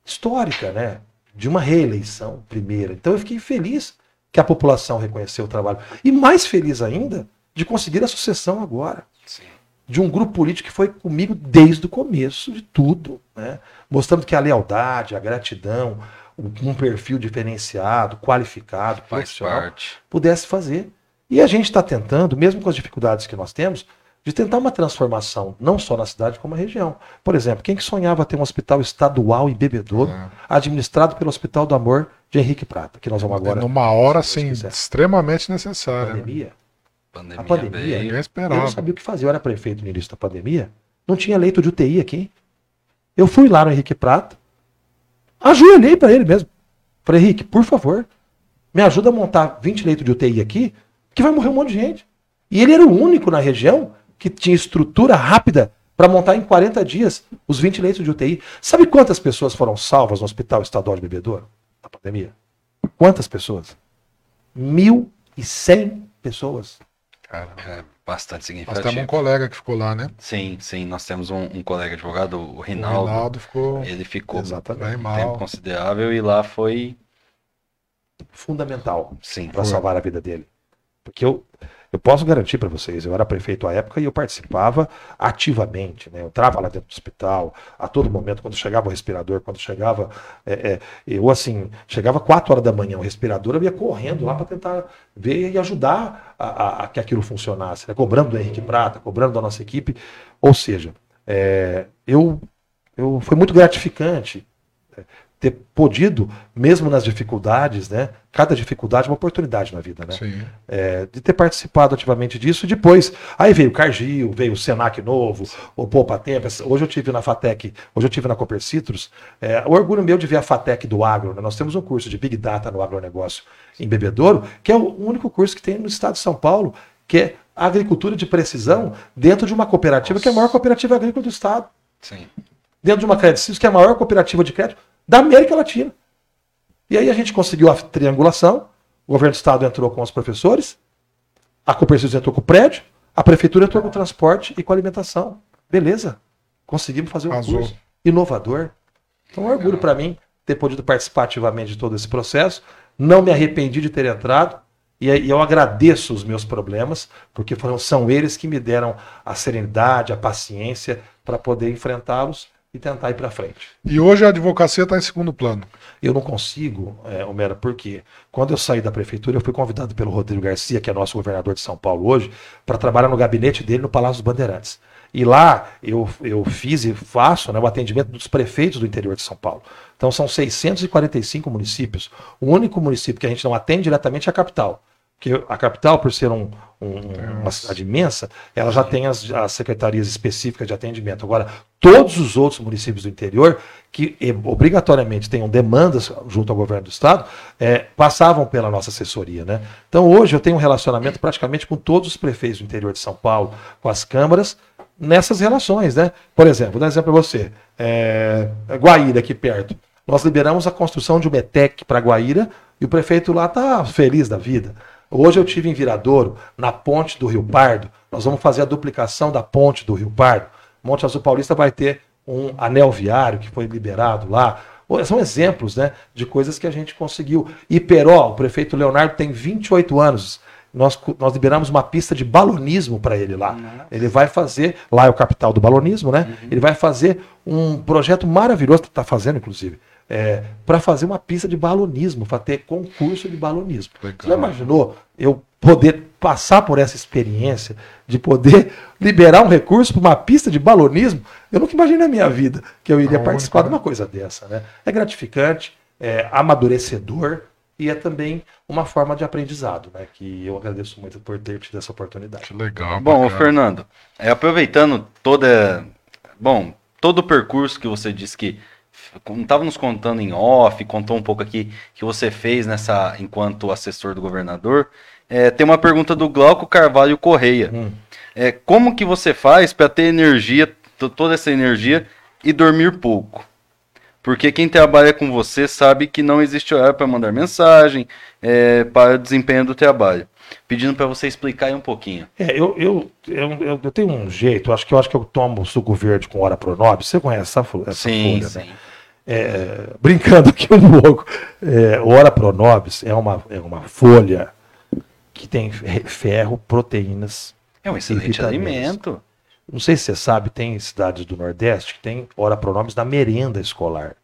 histórica, né? De uma reeleição primeira. Então eu fiquei feliz que a população reconheceu o trabalho. E mais feliz ainda de conseguir a sucessão agora. Sim. De um grupo político que foi comigo desde o começo de tudo, né? Mostrando que a lealdade, a gratidão, um perfil diferenciado, qualificado, Faz profissional, parte. pudesse fazer. E a gente está tentando, mesmo com as dificuldades que nós temos, de tentar uma transformação, não só na cidade, como na região. Por exemplo, quem que sonhava ter um hospital estadual em Bebedouro, É. administrado pelo Hospital do Amor de Henrique Prata, que nós vamos agora. Numa hora, assim, extremamente necessária. né? pandemia, Pandemia, A pandemia, veio. Ninguém eu não esperava. sabia o que fazer. Eu era prefeito no início da pandemia, não tinha leito de UTI aqui. Eu fui lá no Henrique Prata, ajoelhei para ele mesmo. Falei, Henrique, por favor, me ajuda a montar 20 leitos de UTI aqui, que vai morrer um monte de gente. E ele era o único na região que tinha estrutura rápida para montar em 40 dias os 20 leitos de UTI. Sabe quantas pessoas foram salvas no Hospital Estadual de Bebedouro na pandemia? Quantas pessoas? 1.100 pessoas. Cara, É bastante nós significativo. temos um colega que ficou lá, né? Sim, sim, nós temos um, um colega advogado, o O Reinaldo. Reinaldo ficou Ele ficou Exatamente. um tempo considerável e lá foi, Fundamental sim, para salvar a vida dele. Porque eu, eu posso garantir para vocês, eu era prefeito à época e eu participava ativamente, né? Eu entrava lá dentro do hospital a todo momento, quando chegava o respirador, quando chegava. É, é, eu, assim, chegava 4 horas da manhã o respirador, eu ia correndo lá para tentar ver e ajudar a, a, a que aquilo funcionasse, né? cobrando do Henrique Prata, cobrando da nossa equipe. Ou seja, é, eu, eu, foi muito gratificante ter podido, mesmo nas dificuldades, né? Cada dificuldade é uma oportunidade na vida, né? Sim. É, de ter participado ativamente disso. E depois, aí veio o Cargill, veio o Senac novo, o Poupa Tempo. Hoje eu tive na Fatec, hoje eu tive na Cooper Citrus. É, o orgulho meu de ver a Fatec do agro. Né? Nós temos um curso de Big Data no agronegócio em Bebedouro, que é o único curso que tem no estado de São Paulo, que é agricultura de precisão dentro de uma cooperativa Nossa. que é a maior cooperativa agrícola do estado. Sim. Dentro de uma Credit que é a maior cooperativa de crédito da América Latina. E aí a gente conseguiu a triangulação, o governo do estado entrou com os professores, a Copercível entrou com o prédio, a prefeitura entrou com o transporte e com a alimentação. Beleza. Conseguimos fazer um Azul. curso inovador. Então, é um orgulho para mim ter podido participar ativamente de todo esse processo. Não me arrependi de ter entrado. E eu agradeço os meus problemas, porque foram, são eles que me deram a serenidade, a paciência para poder enfrentá-los e tentar ir para frente. E hoje a advocacia está em segundo plano. Eu não consigo, é, Homero, porque quando eu saí da prefeitura, eu fui convidado pelo Rodrigo Garcia, que é nosso governador de São Paulo hoje, para trabalhar no gabinete dele no Palácio dos Bandeirantes. E lá eu, eu fiz e faço né, o atendimento dos prefeitos do interior de São Paulo. Então são 645 municípios. O único município que a gente não atende diretamente é a capital que a capital, por ser um, um, uma cidade imensa, ela já tem as, as, secretarias específicas de atendimento. Agora, todos os outros municípios do interior, que obrigatoriamente tenham demandas junto ao governo do estado, é, passavam pela nossa assessoria. Né? Então, hoje eu tenho um relacionamento praticamente com todos os prefeitos do interior de São Paulo, com as câmaras, nessas relações. Né? Por exemplo, vou dar um exemplo para você. É, Guaíra, aqui perto. Nós liberamos a construção de uma ETEC para Guaíra e o prefeito lá está feliz da vida. Hoje eu tive em Viradouro, na ponte do Rio Pardo. Nós vamos fazer a duplicação da ponte do Rio Pardo. Monte Azul Paulista vai ter um anel viário que foi liberado lá. São exemplos né, de coisas que a gente conseguiu. Iperó, o prefeito Leonardo tem 28 anos. Nós, nós liberamos uma pista de balonismo para ele lá. Nossa. Ele vai fazer, lá é o capital do balonismo, né? Uhum. Ele vai fazer um projeto maravilhoso, está fazendo inclusive, é, para fazer uma pista de balonismo, para ter concurso de balonismo. Legal. Você já imaginou eu poder passar por essa experiência de poder liberar um recurso para uma pista de balonismo? Eu nunca imaginei na minha vida que eu iria participar de uma coisa dessa. Né? É gratificante, é amadurecedor e é também uma forma de aprendizado, né? Que eu agradeço muito por ter tido essa oportunidade. Que legal. Bom, bacana. Fernando, é, aproveitando toda, bom, todo o percurso que você disse que estava nos contando em off, contou um pouco aqui que você fez nessa enquanto assessor do governador. É, tem uma pergunta do Glauco Carvalho Correia. Hum. É, como que você faz para ter energia, toda essa energia e dormir pouco? Porque quem trabalha com você sabe que não existe horário para mandar mensagem, é, para o desempenho do trabalho. Pedindo para você explicar aí um pouquinho. É, eu, eu, eu, eu, tenho um jeito, acho que eu acho que eu tomo suco verde com hora pronobis. Você conhece essa, essa sim, folha? Sim, né? Sim é, brincando aqui um pouco, é, Ora Pronobis é uma, é uma folha que tem ferro, proteínas. É um excelente alimento. Não sei se você sabe, tem cidades do Nordeste que tem Ora Pronobis na merenda escolar.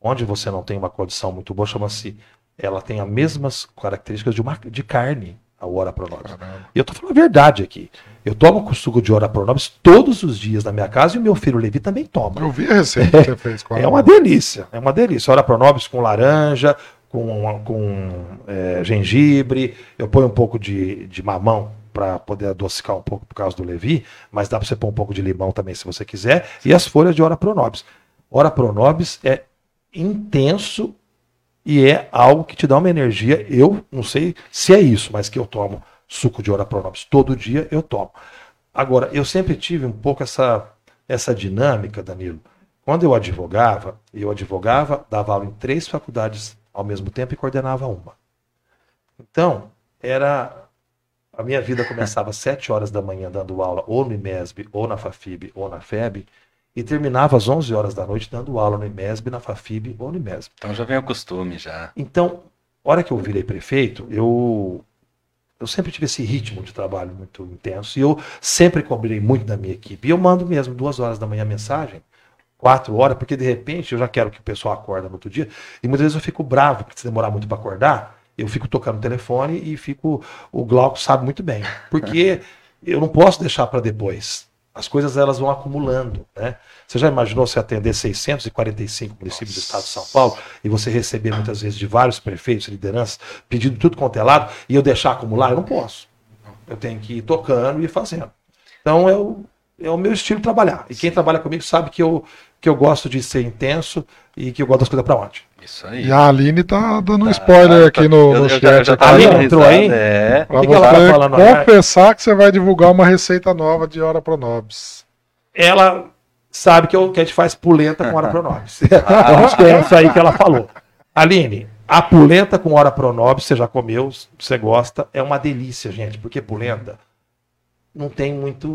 Onde você não tem uma condição muito boa, chama-se. Ela tem as mesmas características de, uma, de carne a Ora Pronobis. E eu estou falando a verdade aqui. Eu tomo suco de Ora Pronobis todos os dias na minha casa e o meu filho Levi também toma. Eu vi a receita que você fez com É uma delícia, é uma delícia. Ora Pronobis com laranja, com, com é, gengibre, eu ponho um pouco de, de mamão para poder adocicar um pouco por causa do Levi, mas dá para você pôr um pouco de limão também se você quiser, e as folhas de Ora Pronobis. Ora Pronobis é intenso e é algo que te dá uma energia. Eu não sei se é isso, mas que eu tomo suco de ora pronobis todo dia, eu tomo. Agora, eu sempre tive um pouco essa, essa dinâmica, Danilo. Quando eu advogava, eu advogava, dava aula em três faculdades ao mesmo tempo e coordenava uma. Então, era. A minha vida começava às sete horas da manhã dando aula ou no IMESB, ou na FAFIB, ou na FEB, e terminava às 11 horas da noite dando aula no IMESB, na FAFIB ou no IMESB. Então já vem o costume já. Então, hora que eu virei prefeito, eu Eu sempre tive esse ritmo de trabalho muito intenso e eu sempre cobrei muito da minha equipe. E eu mando mesmo duas horas da manhã mensagem, quatro horas, porque de repente eu já quero que o pessoal acorda no outro dia. E muitas vezes eu fico bravo, porque se demorar muito para acordar, eu fico tocando o telefone e fico. O Glauco sabe muito bem. Porque eu não posso deixar para depois. As coisas elas vão acumulando, né? Você já imaginou você atender 645 municípios do estado de São Paulo e você receber muitas vezes de vários prefeitos, lideranças, pedindo tudo quanto é lado, e eu deixar acumular? Eu não posso. Eu tenho que ir tocando e fazendo. Então é o, é o meu estilo de trabalhar. E quem trabalha comigo sabe que eu, que eu gosto de ser intenso e que eu gosto das coisas para ontem. Isso aí. E a Aline tá dando um spoiler aqui no, Eu- no eu já- chat. eu já aqui, tava Aline entrou aí? É. Pra O que que ela tá aí? confessar que você vai divulgar uma receita nova de Hora Pronobis. ela sabe que, eu, que a gente faz polenta com hora pronobis. Que é isso aí que ela falou. Aline, a polenta com hora pronobis, você já comeu, você gosta, é uma delícia, gente, porque polenta não tem muito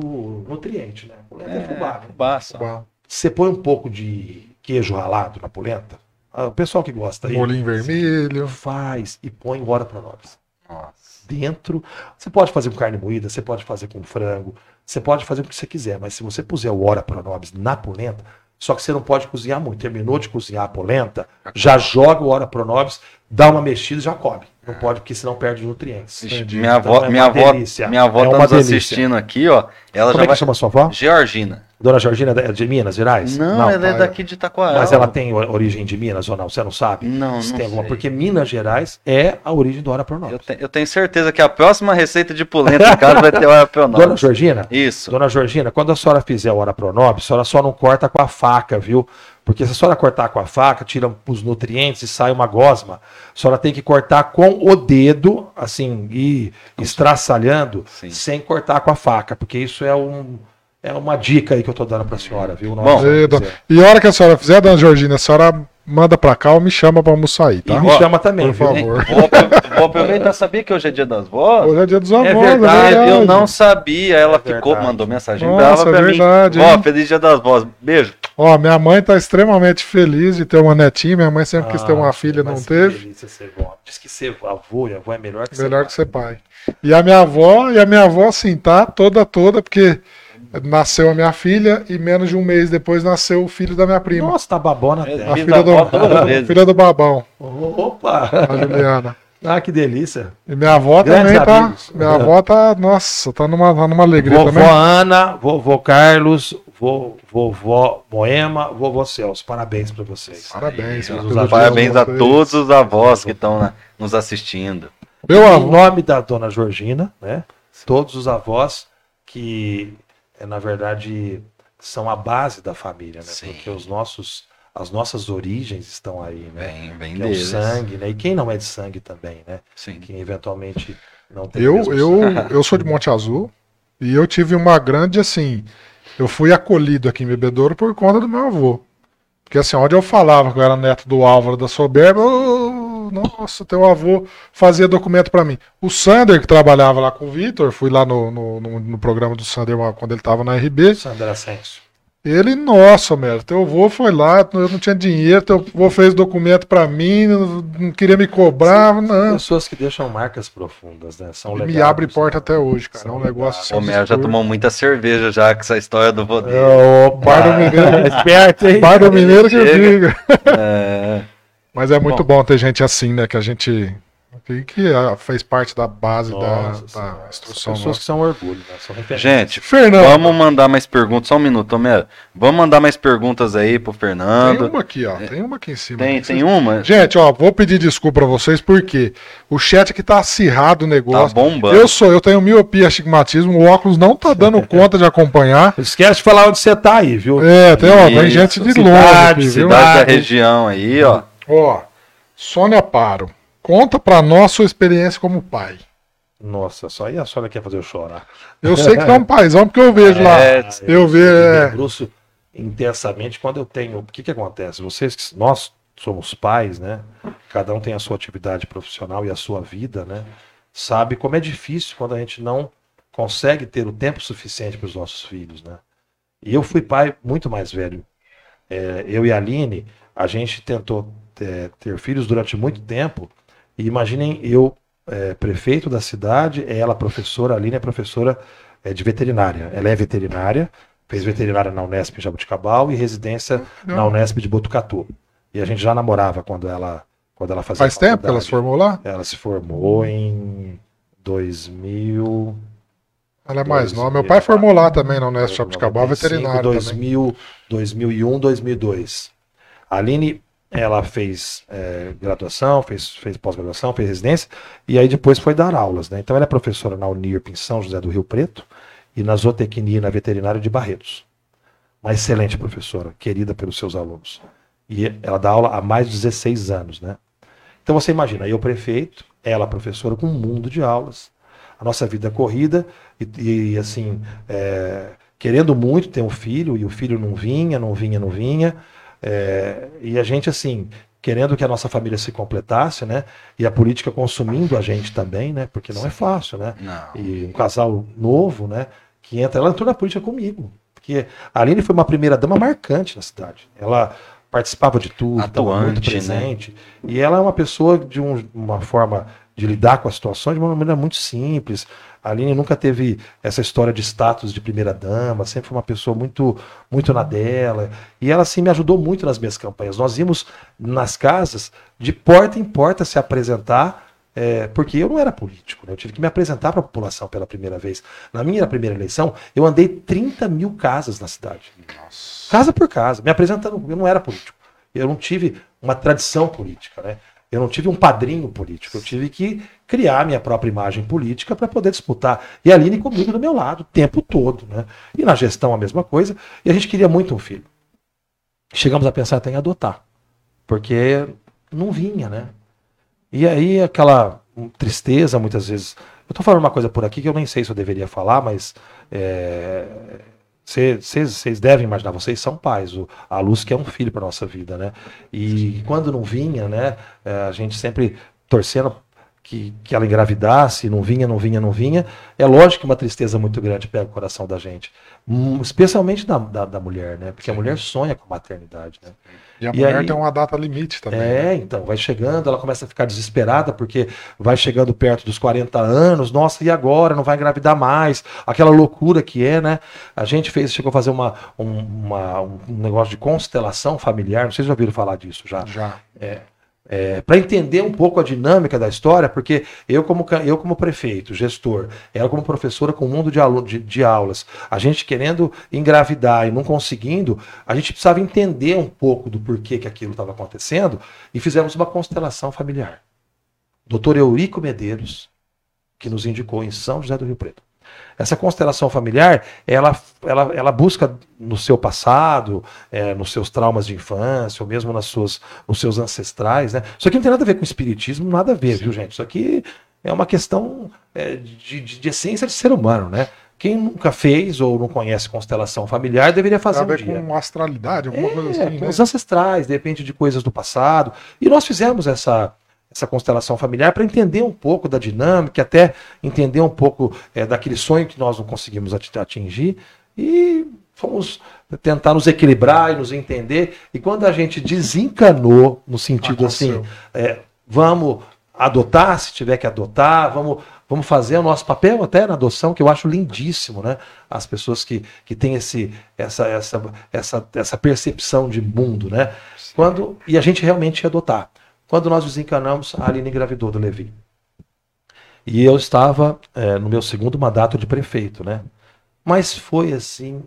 nutriente, né? Polenta é, fubá, né? fubá só. Bom, Você põe um pouco de queijo ralado na polenta, ah, o pessoal que gosta aí, Molinho vermelho. faz e põe hora pronobis Nossa. dentro. Você pode fazer com carne moída, você pode fazer com frango, você pode fazer o que você quiser, mas se você puser o ora pronobis na polenta, só que você não pode cozinhar muito. Terminou de cozinhar a polenta, já joga o ora pronobis, dá uma mexida e já come. Não pode, porque senão perde nutrientes. Vixe, Entendi. Minha Então avó, é minha avó, delícia. minha avó É tá nos delícia. assistindo aqui, ó. Ela Como já é que vai... chama sua avó? Georgina. Dona Georgina é de Minas Gerais? Não, ela é daqui de Itaquara. Mas ela tem origem de Minas ou não? Você não sabe? Não, Se não tem alguma- sei. Porque Minas Gerais é a origem do ora pronobis. Eu, te- eu tenho certeza que a próxima receita de polenta em casa vai ter hora pra Dona. Georgina, Isso. Dona Georgina, quando a senhora fizer o hora pronobis, a senhora só não corta com a faca, viu? Porque se a senhora cortar com a faca, tira os nutrientes e sai uma gosma. A senhora tem que cortar com o dedo, assim, e estraçalhando, Sim. sem cortar com a faca, porque isso é um é uma dica aí que eu tô dando pra senhora, viu? Na Bom, E, e a hora que a senhora fizer, dona Georgina, a senhora manda pra cá ou me chama pra almoçar aí, E tá? me Ó, chama também, por viu? favor. Vou, apro- vou aproveitar, sabia que hoje é dia das vós? Hoje é dia dos avós, É é verdade, verdade. eu não sabia, ela É ficou, verdade. mandou mensagem Nossa, brava pra é mim. verdade, Ó, hein? feliz dia das vós. Beijo. Ó, minha mãe tá extremamente feliz de ter uma netinha. Minha mãe sempre quis ter uma Ah, filha, não que teve. ser avó. Diz que ser avô e avó é melhor que ser Melhor pai. que ser pai. E a minha avó, e a minha avó, assim, tá toda, toda, porque nasceu a minha filha e menos de um mês depois nasceu o filho da minha prima. Nossa, tá babona É, a filha do, vezes. filha do babão, Opa! a Juliana. Ah, que delícia. E minha avó Grandes também tá. amigos. Minha avó tá, nossa, tá numa, tá numa alegria Vovó também. Ana, vovô Carlos, vovó Moema, vovô Celso. Parabéns pra vocês. Parabéns, Parabéns a todos os avós que estão nos assistindo. Meu Em avô, nome da dona Georgina, né? Todos os avós que, é, na verdade, são a base da família, né? Sim. Porque os nossos, as nossas origens estão aí, né? Vem, vem Que é o deles. sangue, né? E quem não é de sangue também, né? Sim. Quem eventualmente não tem eu, eu, sangue. eu sou de Monte Azul e eu tive uma grande, assim. Eu fui acolhido aqui em Bebedouro por conta do meu avô. Porque assim, onde eu falava que eu era neto do Álvaro da Soberba, ô, nossa, teu avô fazia documento pra mim. O Sander, que trabalhava lá com o Vitor, fui lá no, no, no- no programa do Sander quando ele tava na RB. Sandra Ascenso. Ele, nossa, meu, teu avô foi lá, eu não tinha dinheiro, teu avô fez documento pra mim, não, não queria me cobrar, não. Pessoas que deixam marcas profundas, né? São Ele me abre porta né? até hoje, cara. É São um negócio assim. O Mel já tomou muita cerveja já com essa história do vô dele. É, opa, Bar do Mineiro. esperto, hein? Bar do Mineiro que eu diga. É, Mas é muito bom ter gente assim, né? Que a gente. Que, que ah, fez parte da base Nossa da, Senhora, da são instrução. pessoas nossa. que são orgulho, né? São. Gente, Fernando, vamos mandar mais perguntas. Só um minuto, Homero. Vamos mandar mais perguntas aí pro tem Fernando. uma aqui, ó. Tem uma aqui em cima. Tem, tem uma? Gente, ó, vou pedir desculpa pra vocês, porque o chat aqui tá acirrado o Tá negócio. bombando. eu sou, eu tenho miopia, astigmatismo, o óculos não tá dando conta de acompanhar. Esquece de falar onde você tá aí, viu? É, tem, ó, tem gente de cidade, longe aqui, viu? Cidade da Cidade. região aí, ó. Ó, Sônia Paro, conta pra nós sua experiência como pai. Nossa, só aí a senhora quer fazer eu chorar. Eu sei que tá um paizão, porque eu vejo lá. É, Eu vejo, é. debruço intensamente quando eu tenho. O que que acontece? Vocês, que- nós somos pais, né? Cada um tem a sua atividade profissional e a sua vida, né? Sabe como é difícil quando a gente não consegue ter o tempo suficiente para os nossos filhos, né? E eu fui pai muito mais velho. É, eu e a Aline, a gente tentou é, ter filhos durante muito tempo. E imaginem eu é, prefeito da cidade, é ela professora, a Aline é professora é, de veterinária. Ela é veterinária, fez veterinária na Unesp em Jabuticabal e residência Não. na Unesp de Botucatu. E a gente já namorava quando ela, quando ela fazia Faz tempo que ela se formou lá? Ela se formou em 2000. Ela é mais nova. Meu pai formou lá também na Unesp Jabuticabal, 95, veterinário também. 2000, 2001, 2002. A Aline, ela fez é, graduação, fez, fez pós-graduação, fez residência, e aí depois foi dar aulas. Né? Então ela é professora na Unirp em São José do Rio Preto e na zootecnia e na veterinária de Barretos. Uma excelente professora, querida pelos seus alunos. E ela dá aula há mais de 16 anos, né? Então você imagina, eu prefeito, ela professora com um mundo de aulas, a nossa vida corrida e, e, assim, é, querendo muito ter um filho e o filho não vinha, não vinha, não vinha, é, e a gente assim querendo que a nossa família se completasse, né? E a política consumindo a gente também, né? Porque não é fácil, né? Não. E um casal novo, né? Que entra, ela entrou na política comigo. Porque a Aline foi uma primeira dama marcante na cidade. Ela participava de tudo, estava muito Atuante, né? presente. E ela é uma pessoa de um- uma forma de lidar com as situações de uma maneira muito simples. A Aline nunca teve essa história de status de primeira dama, sempre foi uma pessoa muito muito na dela. E ela assim me ajudou muito nas minhas campanhas. Nós íamos nas casas de porta em porta se apresentar é, porque eu não era político, né? eu tive que me apresentar para a população pela primeira vez. Na minha primeira eleição, eu andei 30 mil casas na cidade. Casa por casa, me apresentando. Eu não era político. Eu não tive uma tradição política, né? Eu não tive um padrinho político. Eu tive que criar minha própria imagem política para poder disputar. E a Aline comigo do meu lado, o tempo todo, né? E na gestão a mesma coisa. E a gente queria muito um filho. Chegamos a pensar até em adotar. Porque não vinha, né? E aí aquela tristeza, muitas vezes. Eu tô falando uma coisa por aqui que eu nem sei se eu deveria falar, mas vocês devem imaginar, vocês são pais. O, a Luz que é um filho para nossa vida, né? E quando não vinha, né? é, a gente sempre torcendo que, que ela engravidasse, não vinha, não vinha, não vinha. É lógico que uma tristeza muito grande pega o coração da gente. Hum, especialmente da, da, da mulher, né? Porque a mulher sonha com maternidade, né? E a E mulher aí- tem uma data limite também. né? É, então, vai chegando, ela começa a ficar desesperada porque vai chegando perto dos 40 anos, nossa, e agora? Não vai engravidar mais? Aquela loucura que é, né? A gente fez, chegou a fazer uma, um, uma- um negócio de constelação familiar, não sei se já ouviram falar disso já. Já. É, para entender um pouco a dinâmica da história, porque eu como, eu como prefeito, gestor, ela como professora com um mundo de, alu- de, de aulas, a gente querendo engravidar e não conseguindo, a gente precisava entender um pouco do porquê que aquilo estava acontecendo e fizemos uma constelação familiar. Doutor Eurico Medeiros, que nos indicou em São José do Rio Preto. Essa constelação familiar, ela, ela, ela busca no seu passado, é, nos seus traumas de infância, ou mesmo nas suas, nos seus ancestrais. Né? Isso aqui não tem nada a ver com espiritismo, nada a ver, viu, gente? Isso aqui é uma questão é, de, de, de essência de ser humano, né? Quem nunca fez ou não conhece constelação familiar deveria fazer um dia. com astralidade, alguma coisa É, assim, com né? os ancestrais, de repente de coisas do passado. E nós fizemos essa, essa constelação familiar para entender um pouco da dinâmica, até entender um pouco é, daquele sonho que nós não conseguimos ati- atingir. E fomos tentar nos equilibrar e nos entender. E quando a gente desencanou, no sentido assim, Aconteceu. é, vamos adotar, se tiver que adotar, vamos, vamos fazer o nosso papel até na adoção, que eu acho lindíssimo, né? As pessoas que, que têm esse, essa, essa, essa, essa percepção de mundo, né? Quando, e a gente realmente adotar. Quando nós desencanamos, a Aline engravidou do Levi. E eu estava é, no meu segundo mandato de prefeito, né? Mas foi assim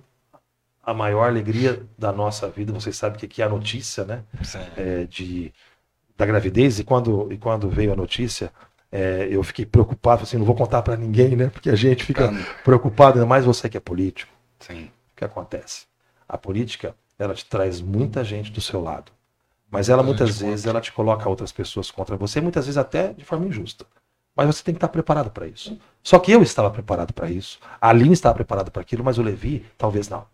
a maior alegria da nossa vida. Vocês sabem que aqui é a notícia, né? é, de, da gravidez e quando, e quando veio a notícia, é, eu fiquei preocupado, assim, não vou contar para ninguém, né? Porque a gente fica preocupado, ainda mais você que é político. Sim. O que acontece? A política, ela te traz muita gente do seu lado. Mas ela Muita muitas vezes ela te coloca outras pessoas contra você, muitas vezes até de forma injusta. Mas você tem que estar preparado para isso. Só que eu estava preparado para isso, a Aline estava preparada para aquilo, mas o Levi talvez não.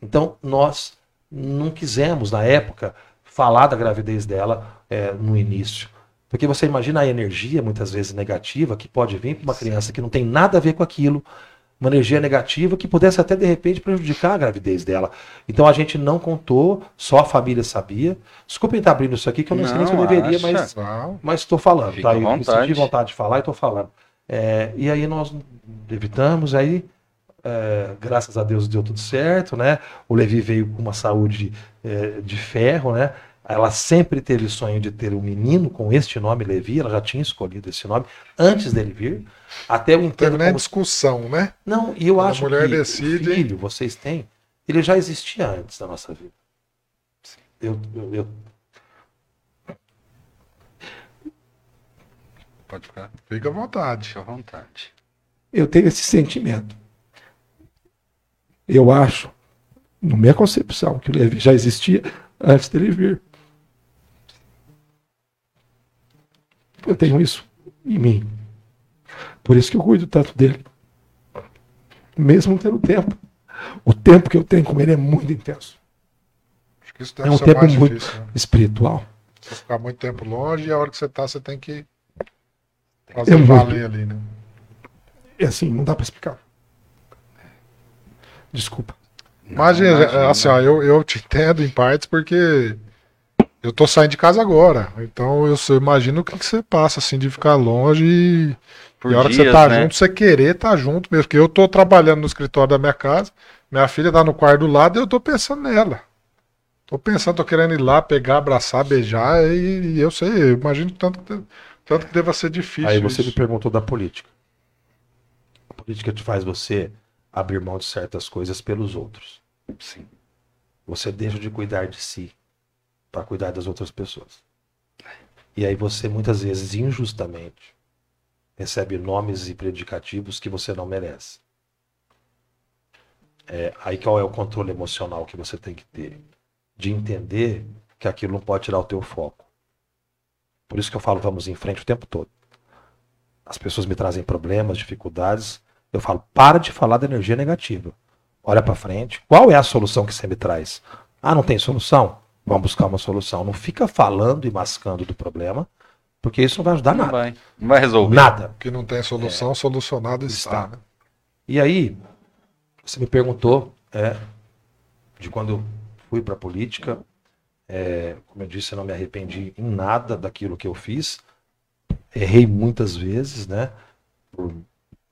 Então nós não quisemos, na época, falar da gravidez dela é, no início. Porque você imagina a energia, muitas vezes negativa, que pode vir para uma criança que não tem nada a ver com aquilo, uma energia negativa que pudesse até de repente prejudicar a gravidez dela. Então a gente não contou, só a família sabia. Desculpem estar abrindo isso aqui, que eu não, não sei nem se eu deveria, acha. mas estou falando, Fica tá? Eu me vontade. senti vontade de falar e estou falando. É, e aí nós evitamos, aí, é, graças a Deus deu tudo certo, né? O Levi veio com uma saúde é, de ferro, né? Ela sempre teve o sonho de ter um menino com este nome, Levi, ela já tinha escolhido esse nome antes dele vir. Até Teve entendo como... discussão, né? Não, e eu a acho mulher que decide- o filho, vocês têm, ele já existia antes da nossa vida. Eu, eu, eu Pode ficar. Fica à vontade. Fica à vontade. eu tenho esse sentimento. Eu acho, na minha concepção, que o Levi já existia antes dele vir. Eu tenho isso em mim. Por isso que eu cuido tanto dele. Mesmo tendo tempo. O tempo que eu tenho com ele é muito intenso. Acho que isso É um ser tempo mais muito difícil. Né? espiritual. Você ficar muito tempo longe e a hora que você tá, você tem que fazer É muito. valer ali, né? É assim, não dá pra explicar. Desculpa. Imagina, imagina. assim, ó, eu, eu te entendo em partes porque eu tô saindo de casa agora. Então eu, só imagino o que, que você passa, assim, de ficar longe e, Por e a hora que dias, você tá né? junto, você querer tá junto mesmo. Porque eu tô trabalhando no escritório da minha casa, minha filha tá no quarto do lado e eu tô pensando nela. Tô pensando, tô querendo ir lá, pegar, abraçar, beijar, e, e eu sei, eu imagino tanto que, tanto que deva ser difícil. Aí você me isso. perguntou da política. A política te faz você abrir mão de certas coisas pelos outros. Sim. Você deixa de cuidar de si para cuidar das outras pessoas. E aí você muitas vezes injustamente recebe nomes e predicativos que você não merece. É, aí qual é o controle emocional que você tem que ter? De entender que aquilo não pode tirar o teu foco. Por isso que eu falo vamos em frente o tempo todo. As pessoas me trazem problemas, dificuldades. Eu falo, para de falar da energia negativa. Olha para frente. Qual é a solução que você me traz? Ah, não tem solução? Vamos buscar uma solução. Não fica falando e mascando do problema, porque isso não vai ajudar Não nada. vai. Não vai resolver. Nada. Que não tem solução, solucionado está. Está. né? E aí, você me perguntou é, de quando eu fui para a política. É, como eu disse, eu não me arrependi em nada daquilo que eu fiz. Errei muitas vezes, né? Por-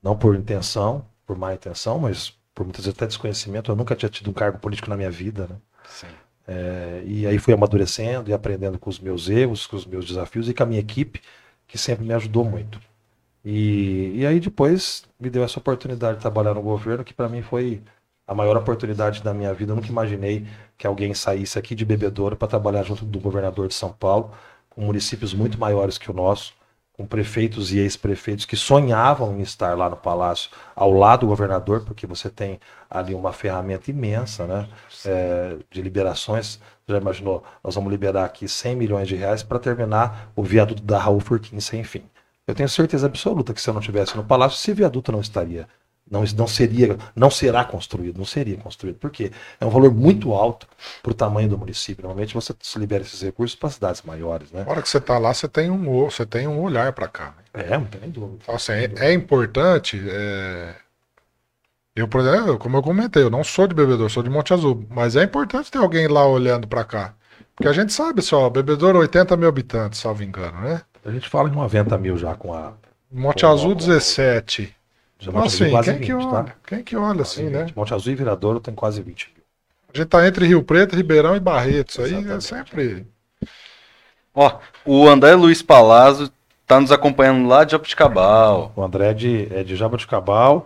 não por intenção, por má intenção, mas por muitas vezes até desconhecimento. Eu nunca tinha tido um cargo político na minha vida, né? Sim. É, e aí fui amadurecendo e aprendendo com os meus erros, com os meus desafios e com a minha equipe, que sempre me ajudou muito. E, e aí depois me deu essa oportunidade de trabalhar no governo, que para mim foi a maior oportunidade da minha vida. Eu nunca imaginei que alguém saísse aqui de bebedouro para trabalhar junto do governador de São Paulo, com municípios muito maiores que o nosso, com prefeitos e ex-prefeitos que sonhavam em estar lá no palácio ao lado do governador, porque você tem ali uma ferramenta imensa, né? é, de liberações. Já imaginou? Nós vamos liberar aqui 100 milhões de reais para terminar o viaduto da Raul Furquim sem fim. Eu tenho certeza absoluta que se eu não estivesse no palácio, esse viaduto não estaria, não, não seria, não será construído, não seria construído. Por quê? É um valor muito alto para o tamanho do município. Normalmente você libera esses recursos para cidades maiores, né? Na hora que você tá lá, você tem um, você tem um olhar para cá. né? É, não tem dúvida. Então, assim, é, é importante. é, Eu, por exemplo, como eu comentei, eu não sou de bebedouro, sou de Monte Azul. Mas é importante ter alguém lá olhando para cá. Porque a gente sabe só, bebedouro 80 mil habitantes, salvo engano, né? A gente fala em 90 mil já com a. Monte Pô, Azul ó, 17. Já Monte Azul quase quem que 20, olha? tá? Quem que olha Quase assim, né? 20. Monte Azul e Viradouro tem quase 20 mil. A gente tá entre Rio Preto, Ribeirão e Barreto. Isso aí é sempre. Ó, o André Luiz Palazzo tá nos acompanhando lá de Jabuticabal. O André é de, é de Jaboticabal,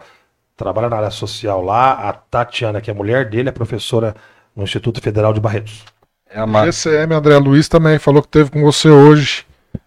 trabalha na área social lá. A Tatiana, que é mulher dele, é professora no Instituto Federal de Barretos. É a ma... GCM André Luiz também falou que teve com você hoje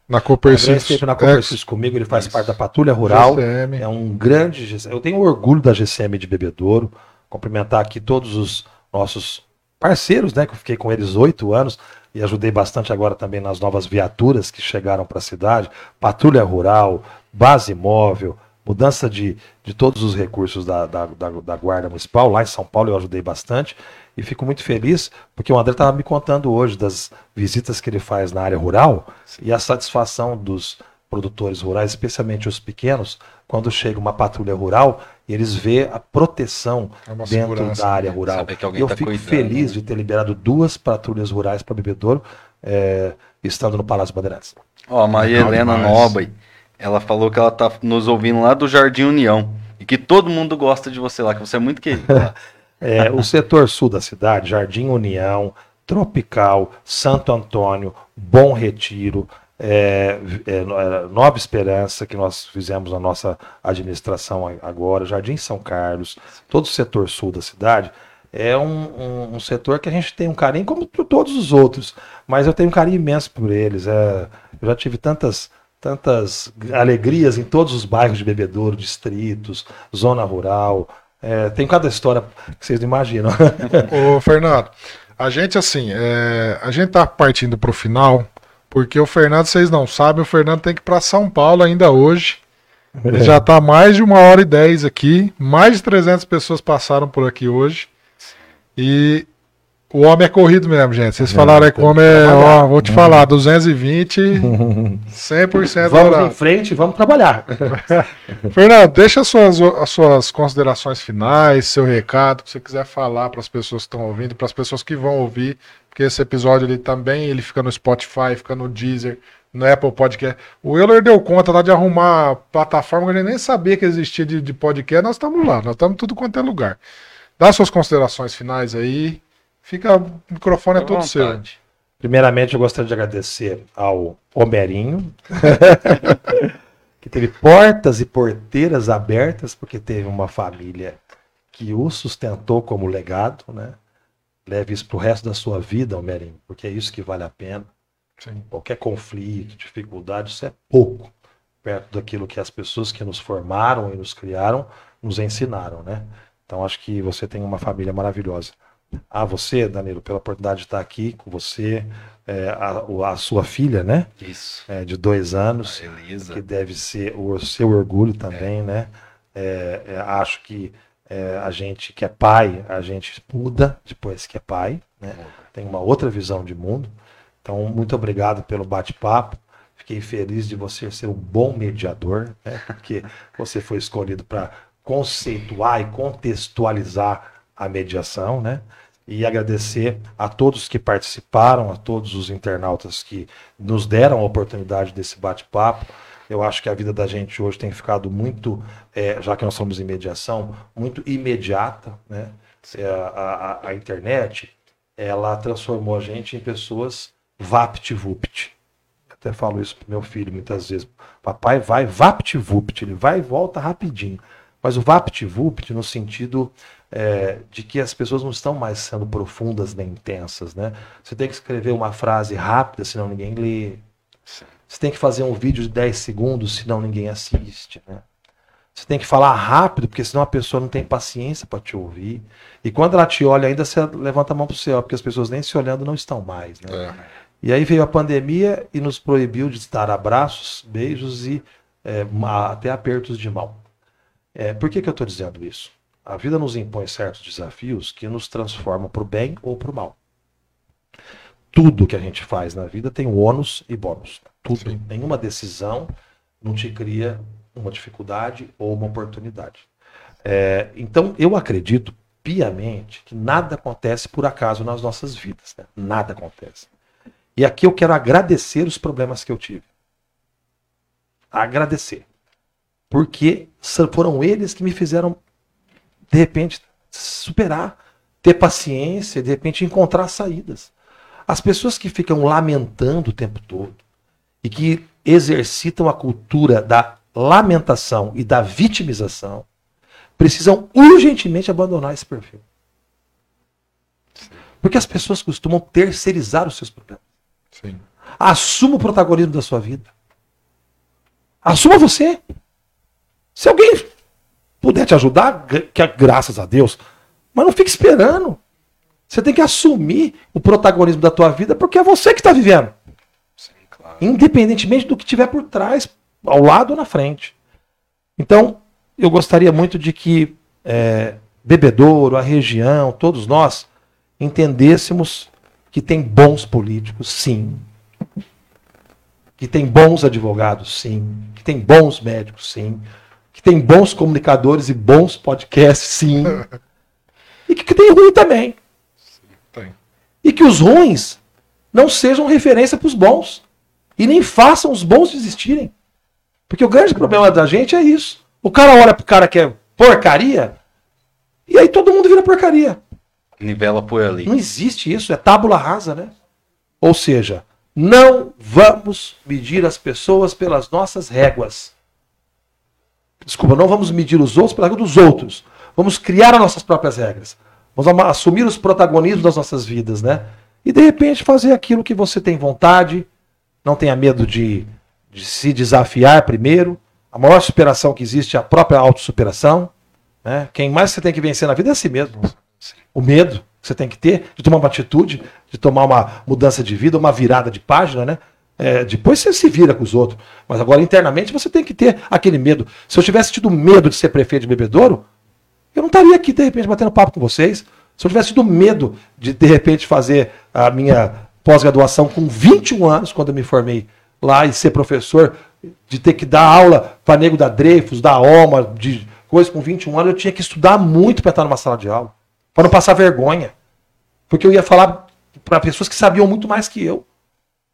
na O André Copercis. esteve na Copercis comigo, ele faz parte da Patrulha Rural. GCM. É um grande. Eu tenho orgulho da GCM de Bebedouro. Cumprimentar aqui todos os nossos parceiros, né? Que eu fiquei com eles oito anos e ajudei bastante agora também nas novas viaturas que chegaram para a cidade. Patrulha Rural, base móvel, mudança de, de todos os recursos da, da, da, da Guarda Municipal. Lá em São Paulo eu ajudei bastante e fico muito feliz porque o André estava me contando hoje das visitas que ele faz na área rural e a satisfação dos produtores rurais, especialmente os pequenos, quando chega uma patrulha rural E eles vê a proteção É dentro da área rural. Que alguém eu tá fico cuidando, feliz né? de ter liberado duas patrulhas rurais para Bebedouro, é, estando no Palácio Bandeirantes. Ó, a Maria Legal Helena demais. Nobre, ela falou que ela tá nos ouvindo lá do Jardim União. E que todo mundo gosta de você lá, que você é muito querido lá. É, o setor sul da cidade, Jardim União, Tropical, Santo Antônio, Bom Retiro, é, é, é, Nova Esperança, que nós fizemos a nossa administração agora, Jardim São Carlos, todo o setor sul da cidade, é um, um- um setor que a gente tem um carinho, como todos os outros, mas eu tenho um carinho imenso por eles. é, eu já tive tantas, tantas alegrias em todos os bairros de Bebedouro, distritos, zona rural. É, tem cada história que vocês não imaginam. Ô, Fernando, a gente assim, é, a gente tá partindo pro final, porque o Fernando, vocês não sabem, o Fernando tem que ir pra São Paulo ainda hoje. Ele já tá mais de uma hora e dez aqui, mais de 300 pessoas passaram por aqui hoje. E o homem é corrido mesmo, gente. Vocês falaram aí que o homem é, ó, vou te falar, 220, 100% vamos horário. em frente, vamos trabalhar. Fernando, deixa as suas, as suas considerações finais, seu recado, que você quiser falar para as pessoas que estão ouvindo, para as pessoas que vão ouvir, porque esse episódio ele também ele fica no Spotify, fica no Deezer, no Apple Podcast. O Euler deu conta lá de arrumar plataforma que a gente nem sabia que existia de, de podcast, nós estamos lá, nós estamos tudo quanto é lugar. Dá suas considerações finais aí, fica, o microfone é todo seu. Primeiramente, eu gostaria de agradecer ao Homerinho, que teve portas e porteiras abertas, porque teve uma família que o sustentou como legado, né? Leve isso para o resto da sua vida, Homerinho, porque é isso que vale a pena. Sim. Qualquer conflito, dificuldade, isso é pouco perto daquilo que as pessoas que nos formaram e nos criaram nos ensinaram, né? Então acho que você tem uma família maravilhosa. A você, Danilo, pela oportunidade de estar aqui com você, é, a, a sua filha, né? Isso. É, de dois anos, Elisa. que deve ser o seu orgulho também, né? É, é, acho que é, a gente que é pai, a gente muda depois que é pai, né? Tem uma outra visão de mundo. Então, muito obrigado pelo bate-papo. Fiquei feliz de você ser um bom mediador, né? Porque você foi escolhido para conceituar e contextualizar a mediação, né? E agradecer a todos que participaram, a todos os internautas que nos deram a oportunidade desse bate-papo. Eu acho que a vida da gente hoje tem ficado muito, é, já que nós somos em mediação, muito imediata, né? É, A, a- a internet, ela transformou a gente em pessoas vapt-vupt. Até falo isso pro meu filho muitas vezes. Papai vai vapt-vupt, ele vai e volta rapidinho. Mas o vapt-vupt no sentido é, de que as pessoas não estão mais sendo profundas nem intensas, né? Você tem que escrever uma frase rápida, senão ninguém lê. Você tem que fazer um vídeo de 10 segundos, senão ninguém assiste, né? Você tem que falar rápido, porque senão a pessoa não tem paciência para te ouvir. E quando ela te olha, ainda você levanta a mão para o céu, porque as pessoas nem se olhando não estão mais, né? É. E aí veio a pandemia e nos proibiu de dar abraços, beijos e é, até apertos de mão. É, por que, que eu estou dizendo isso? A vida nos impõe certos desafios que nos transformam para o bem ou para o mal. Tudo que a gente faz na vida tem ônus e bônus. Tudo. Sim. Nenhuma decisão não te cria uma dificuldade ou uma oportunidade. É, então, eu acredito piamente que nada acontece por acaso nas nossas vidas. né? Nada acontece. E aqui eu quero agradecer os problemas que eu tive. Agradecer. Porque foram eles que me fizeram, de repente, superar, ter paciência, de repente encontrar saídas. As pessoas que ficam lamentando o tempo todo e que exercitam a cultura da lamentação e da vitimização precisam urgentemente abandonar esse perfil. Porque as pessoas costumam terceirizar os seus problemas. Sim. Assuma o protagonismo da sua vida. Assuma você. Se alguém puder te ajudar, que é graças a Deus, mas não fique esperando. Você tem que assumir o protagonismo da tua vida, porque é você que está vivendo. Sim, claro. Independentemente do que tiver por trás, ao lado ou na frente. Então, eu gostaria muito de que é, Bebedouro, a região, todos nós, entendêssemos que tem bons políticos, sim. Que tem bons advogados, sim. Que tem bons médicos, sim. Que tem bons comunicadores e bons podcasts, sim. e que, que tem ruim também. Tem. E que os ruins não sejam referência para os bons. E nem façam os bons desistirem. Porque o grande problema da gente é isso. O cara olha pro cara que é porcaria, e aí todo mundo vira porcaria. Nivela por ali. Não existe isso, é tábula rasa, né? Ou seja, não vamos medir as pessoas pelas nossas réguas. Desculpa, não vamos medir os outros regras dos outros. Vamos criar as nossas próprias regras. Vamos assumir os protagonismos das nossas vidas, né? E de repente fazer aquilo que você tem vontade, não tenha medo de, de se desafiar primeiro. A maior superação que existe é a própria autossuperação. Né? Quem mais você tem que vencer na vida é a si mesmo. O medo que você tem que ter de tomar uma atitude, de tomar uma mudança de vida, uma virada de página, né? É, depois você se vira com os outros. Mas agora, internamente, você tem que ter aquele medo. Se eu tivesse tido medo de ser prefeito de Bebedouro, eu não estaria aqui, de repente, batendo papo com vocês. Se eu tivesse tido medo de, de repente, fazer a minha pós-graduação com 21 anos, quando eu me formei lá e ser professor, de ter que dar aula para nego da Dreyfus, da OMA, de coisa com 21 anos, eu tinha que estudar muito para estar numa sala de aula, para não passar vergonha. Porque eu ia falar para pessoas que sabiam muito mais que eu.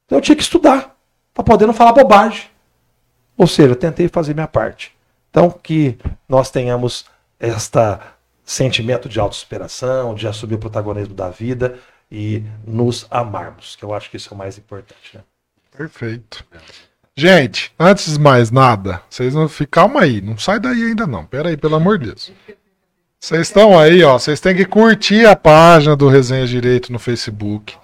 Então eu tinha que estudar, para poder não falar bobagem. Ou seja, eu tentei fazer minha parte. Então, que nós tenhamos esta sentimento de autossuperação, de assumir o protagonismo da vida e nos amarmos, que eu acho que isso é o mais importante. Né? Perfeito. Gente, antes de mais nada, vocês não ficam. Calma aí, não sai daí ainda não. Pera aí, pelo amor de Deus. Vocês estão aí, ó. Vocês têm que curtir a página do Resenha Direito no Facebook.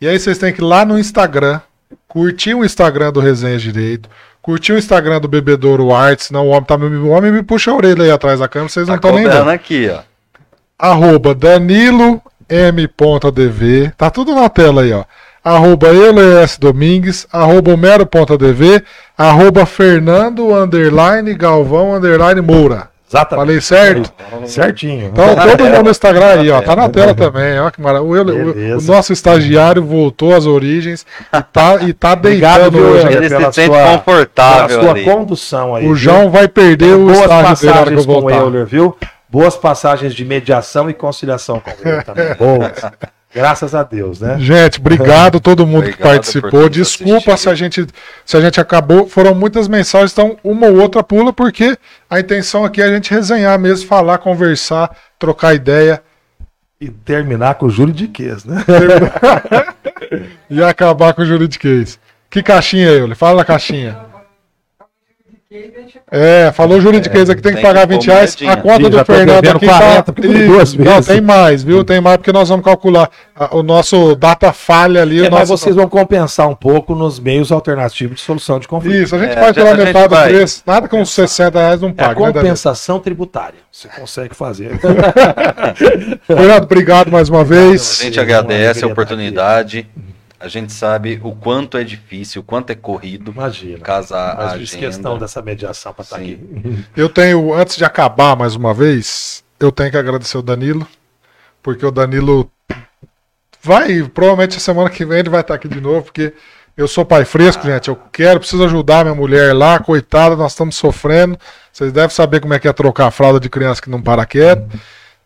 E aí vocês têm que ir lá no Instagram, curtir o Instagram do Resenha Direito, curtir o Instagram do Bebedouro Arts. Não, o homem, tá, me- o homem me puxa a orelha aí atrás da câmera, vocês não Tá estão nem vendo. aqui, ó. Arroba Danilo M.dv. Tá tudo na tela aí, ó. Arroba ELS Domingues, arroba Homero.dv, arroba Fernando underline Galvão underline Moura. Exatamente. Falei certo? Certinho. Então todo mundo no Instagram aí, ó. Tá na tela também, ó. Que maravilha. O, o- nosso estagiário voltou às origens e tá, e tá Obrigado, deitando viu, hoje. Ele se sente sua- Pela confortável sua ali. condução aí. O viu? João vai perder o Boas estágio dele que eu com o voltar. Euler, viu? Boas passagens de mediação e conciliação com ele também. Boas. Graças a Deus, né? Gente, obrigado todo mundo que Obrigado por participou. Desculpa se a gente se a gente acabou, foram muitas mensagens, então uma ou outra pula porque a intenção aqui é a gente resenhar mesmo, falar, conversar, trocar ideia E terminar com o juridiquês, né? e acabar com o juridiquês. Que caixinha, Euler? Fala a caixinha. É, falou juridiquês aqui, tem que tem pagar que pôr 20 reais. A conta Ih, do Fernando aqui 40 tá... duas Ih, Não, vezes. tem mais, viu? Tem mais porque nós vamos calcular. A- O nosso data falha ali. É, o mas nosso... vocês vão compensar um pouco nos meios alternativos de solução de conflito. Isso, a gente É, faz pela a gente metade do vai. preço. Nada com uns 60 reais não É a paga. né, Danilo? compensação tributária. Você consegue fazer. Fernando, obrigado mais uma A vez. gente Sim, uma agradece a oportunidade. A gente sabe o quanto é difícil, o quanto é corrido Imagina. casar a Mas fiz agenda. questão dessa mediação para estar Sim. aqui. Eu tenho, antes de acabar mais uma vez, eu tenho que agradecer o Danilo, porque o Danilo vai, provavelmente a semana que vem ele vai estar aqui de novo, porque eu sou pai fresco, gente. Eu quero, preciso ajudar minha mulher lá, coitada, nós estamos sofrendo. Vocês devem saber como é que é trocar a fralda de criança que não para quieto.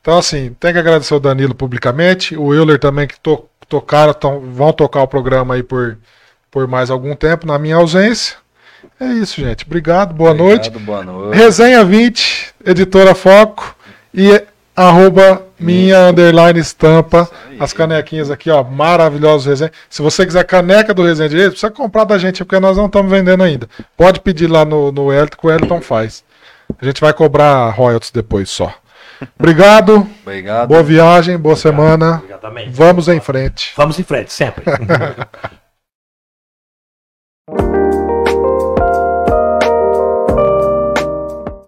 Então, assim, tem que agradecer o Danilo publicamente, o Euler também que to, tocaram, tão, vão tocar o programa aí por, por mais algum tempo, na minha ausência. É isso, gente. Obrigado, boa noite. Obrigado, Boa noite. Resenha 20, editora Foco e arroba minha underline estampa. As canequinhas aqui, ó, maravilhosos resenha. Se você quiser caneca do Resenha Direito, precisa comprar da gente, porque nós não estamos vendendo ainda. Pode pedir lá no, no Elton, que o Elton faz. A gente vai cobrar royalties depois só. Obrigado, Obrigado. boa viagem, boa semana. Obrigadamente. Vamos em frente. Vamos em frente, sempre.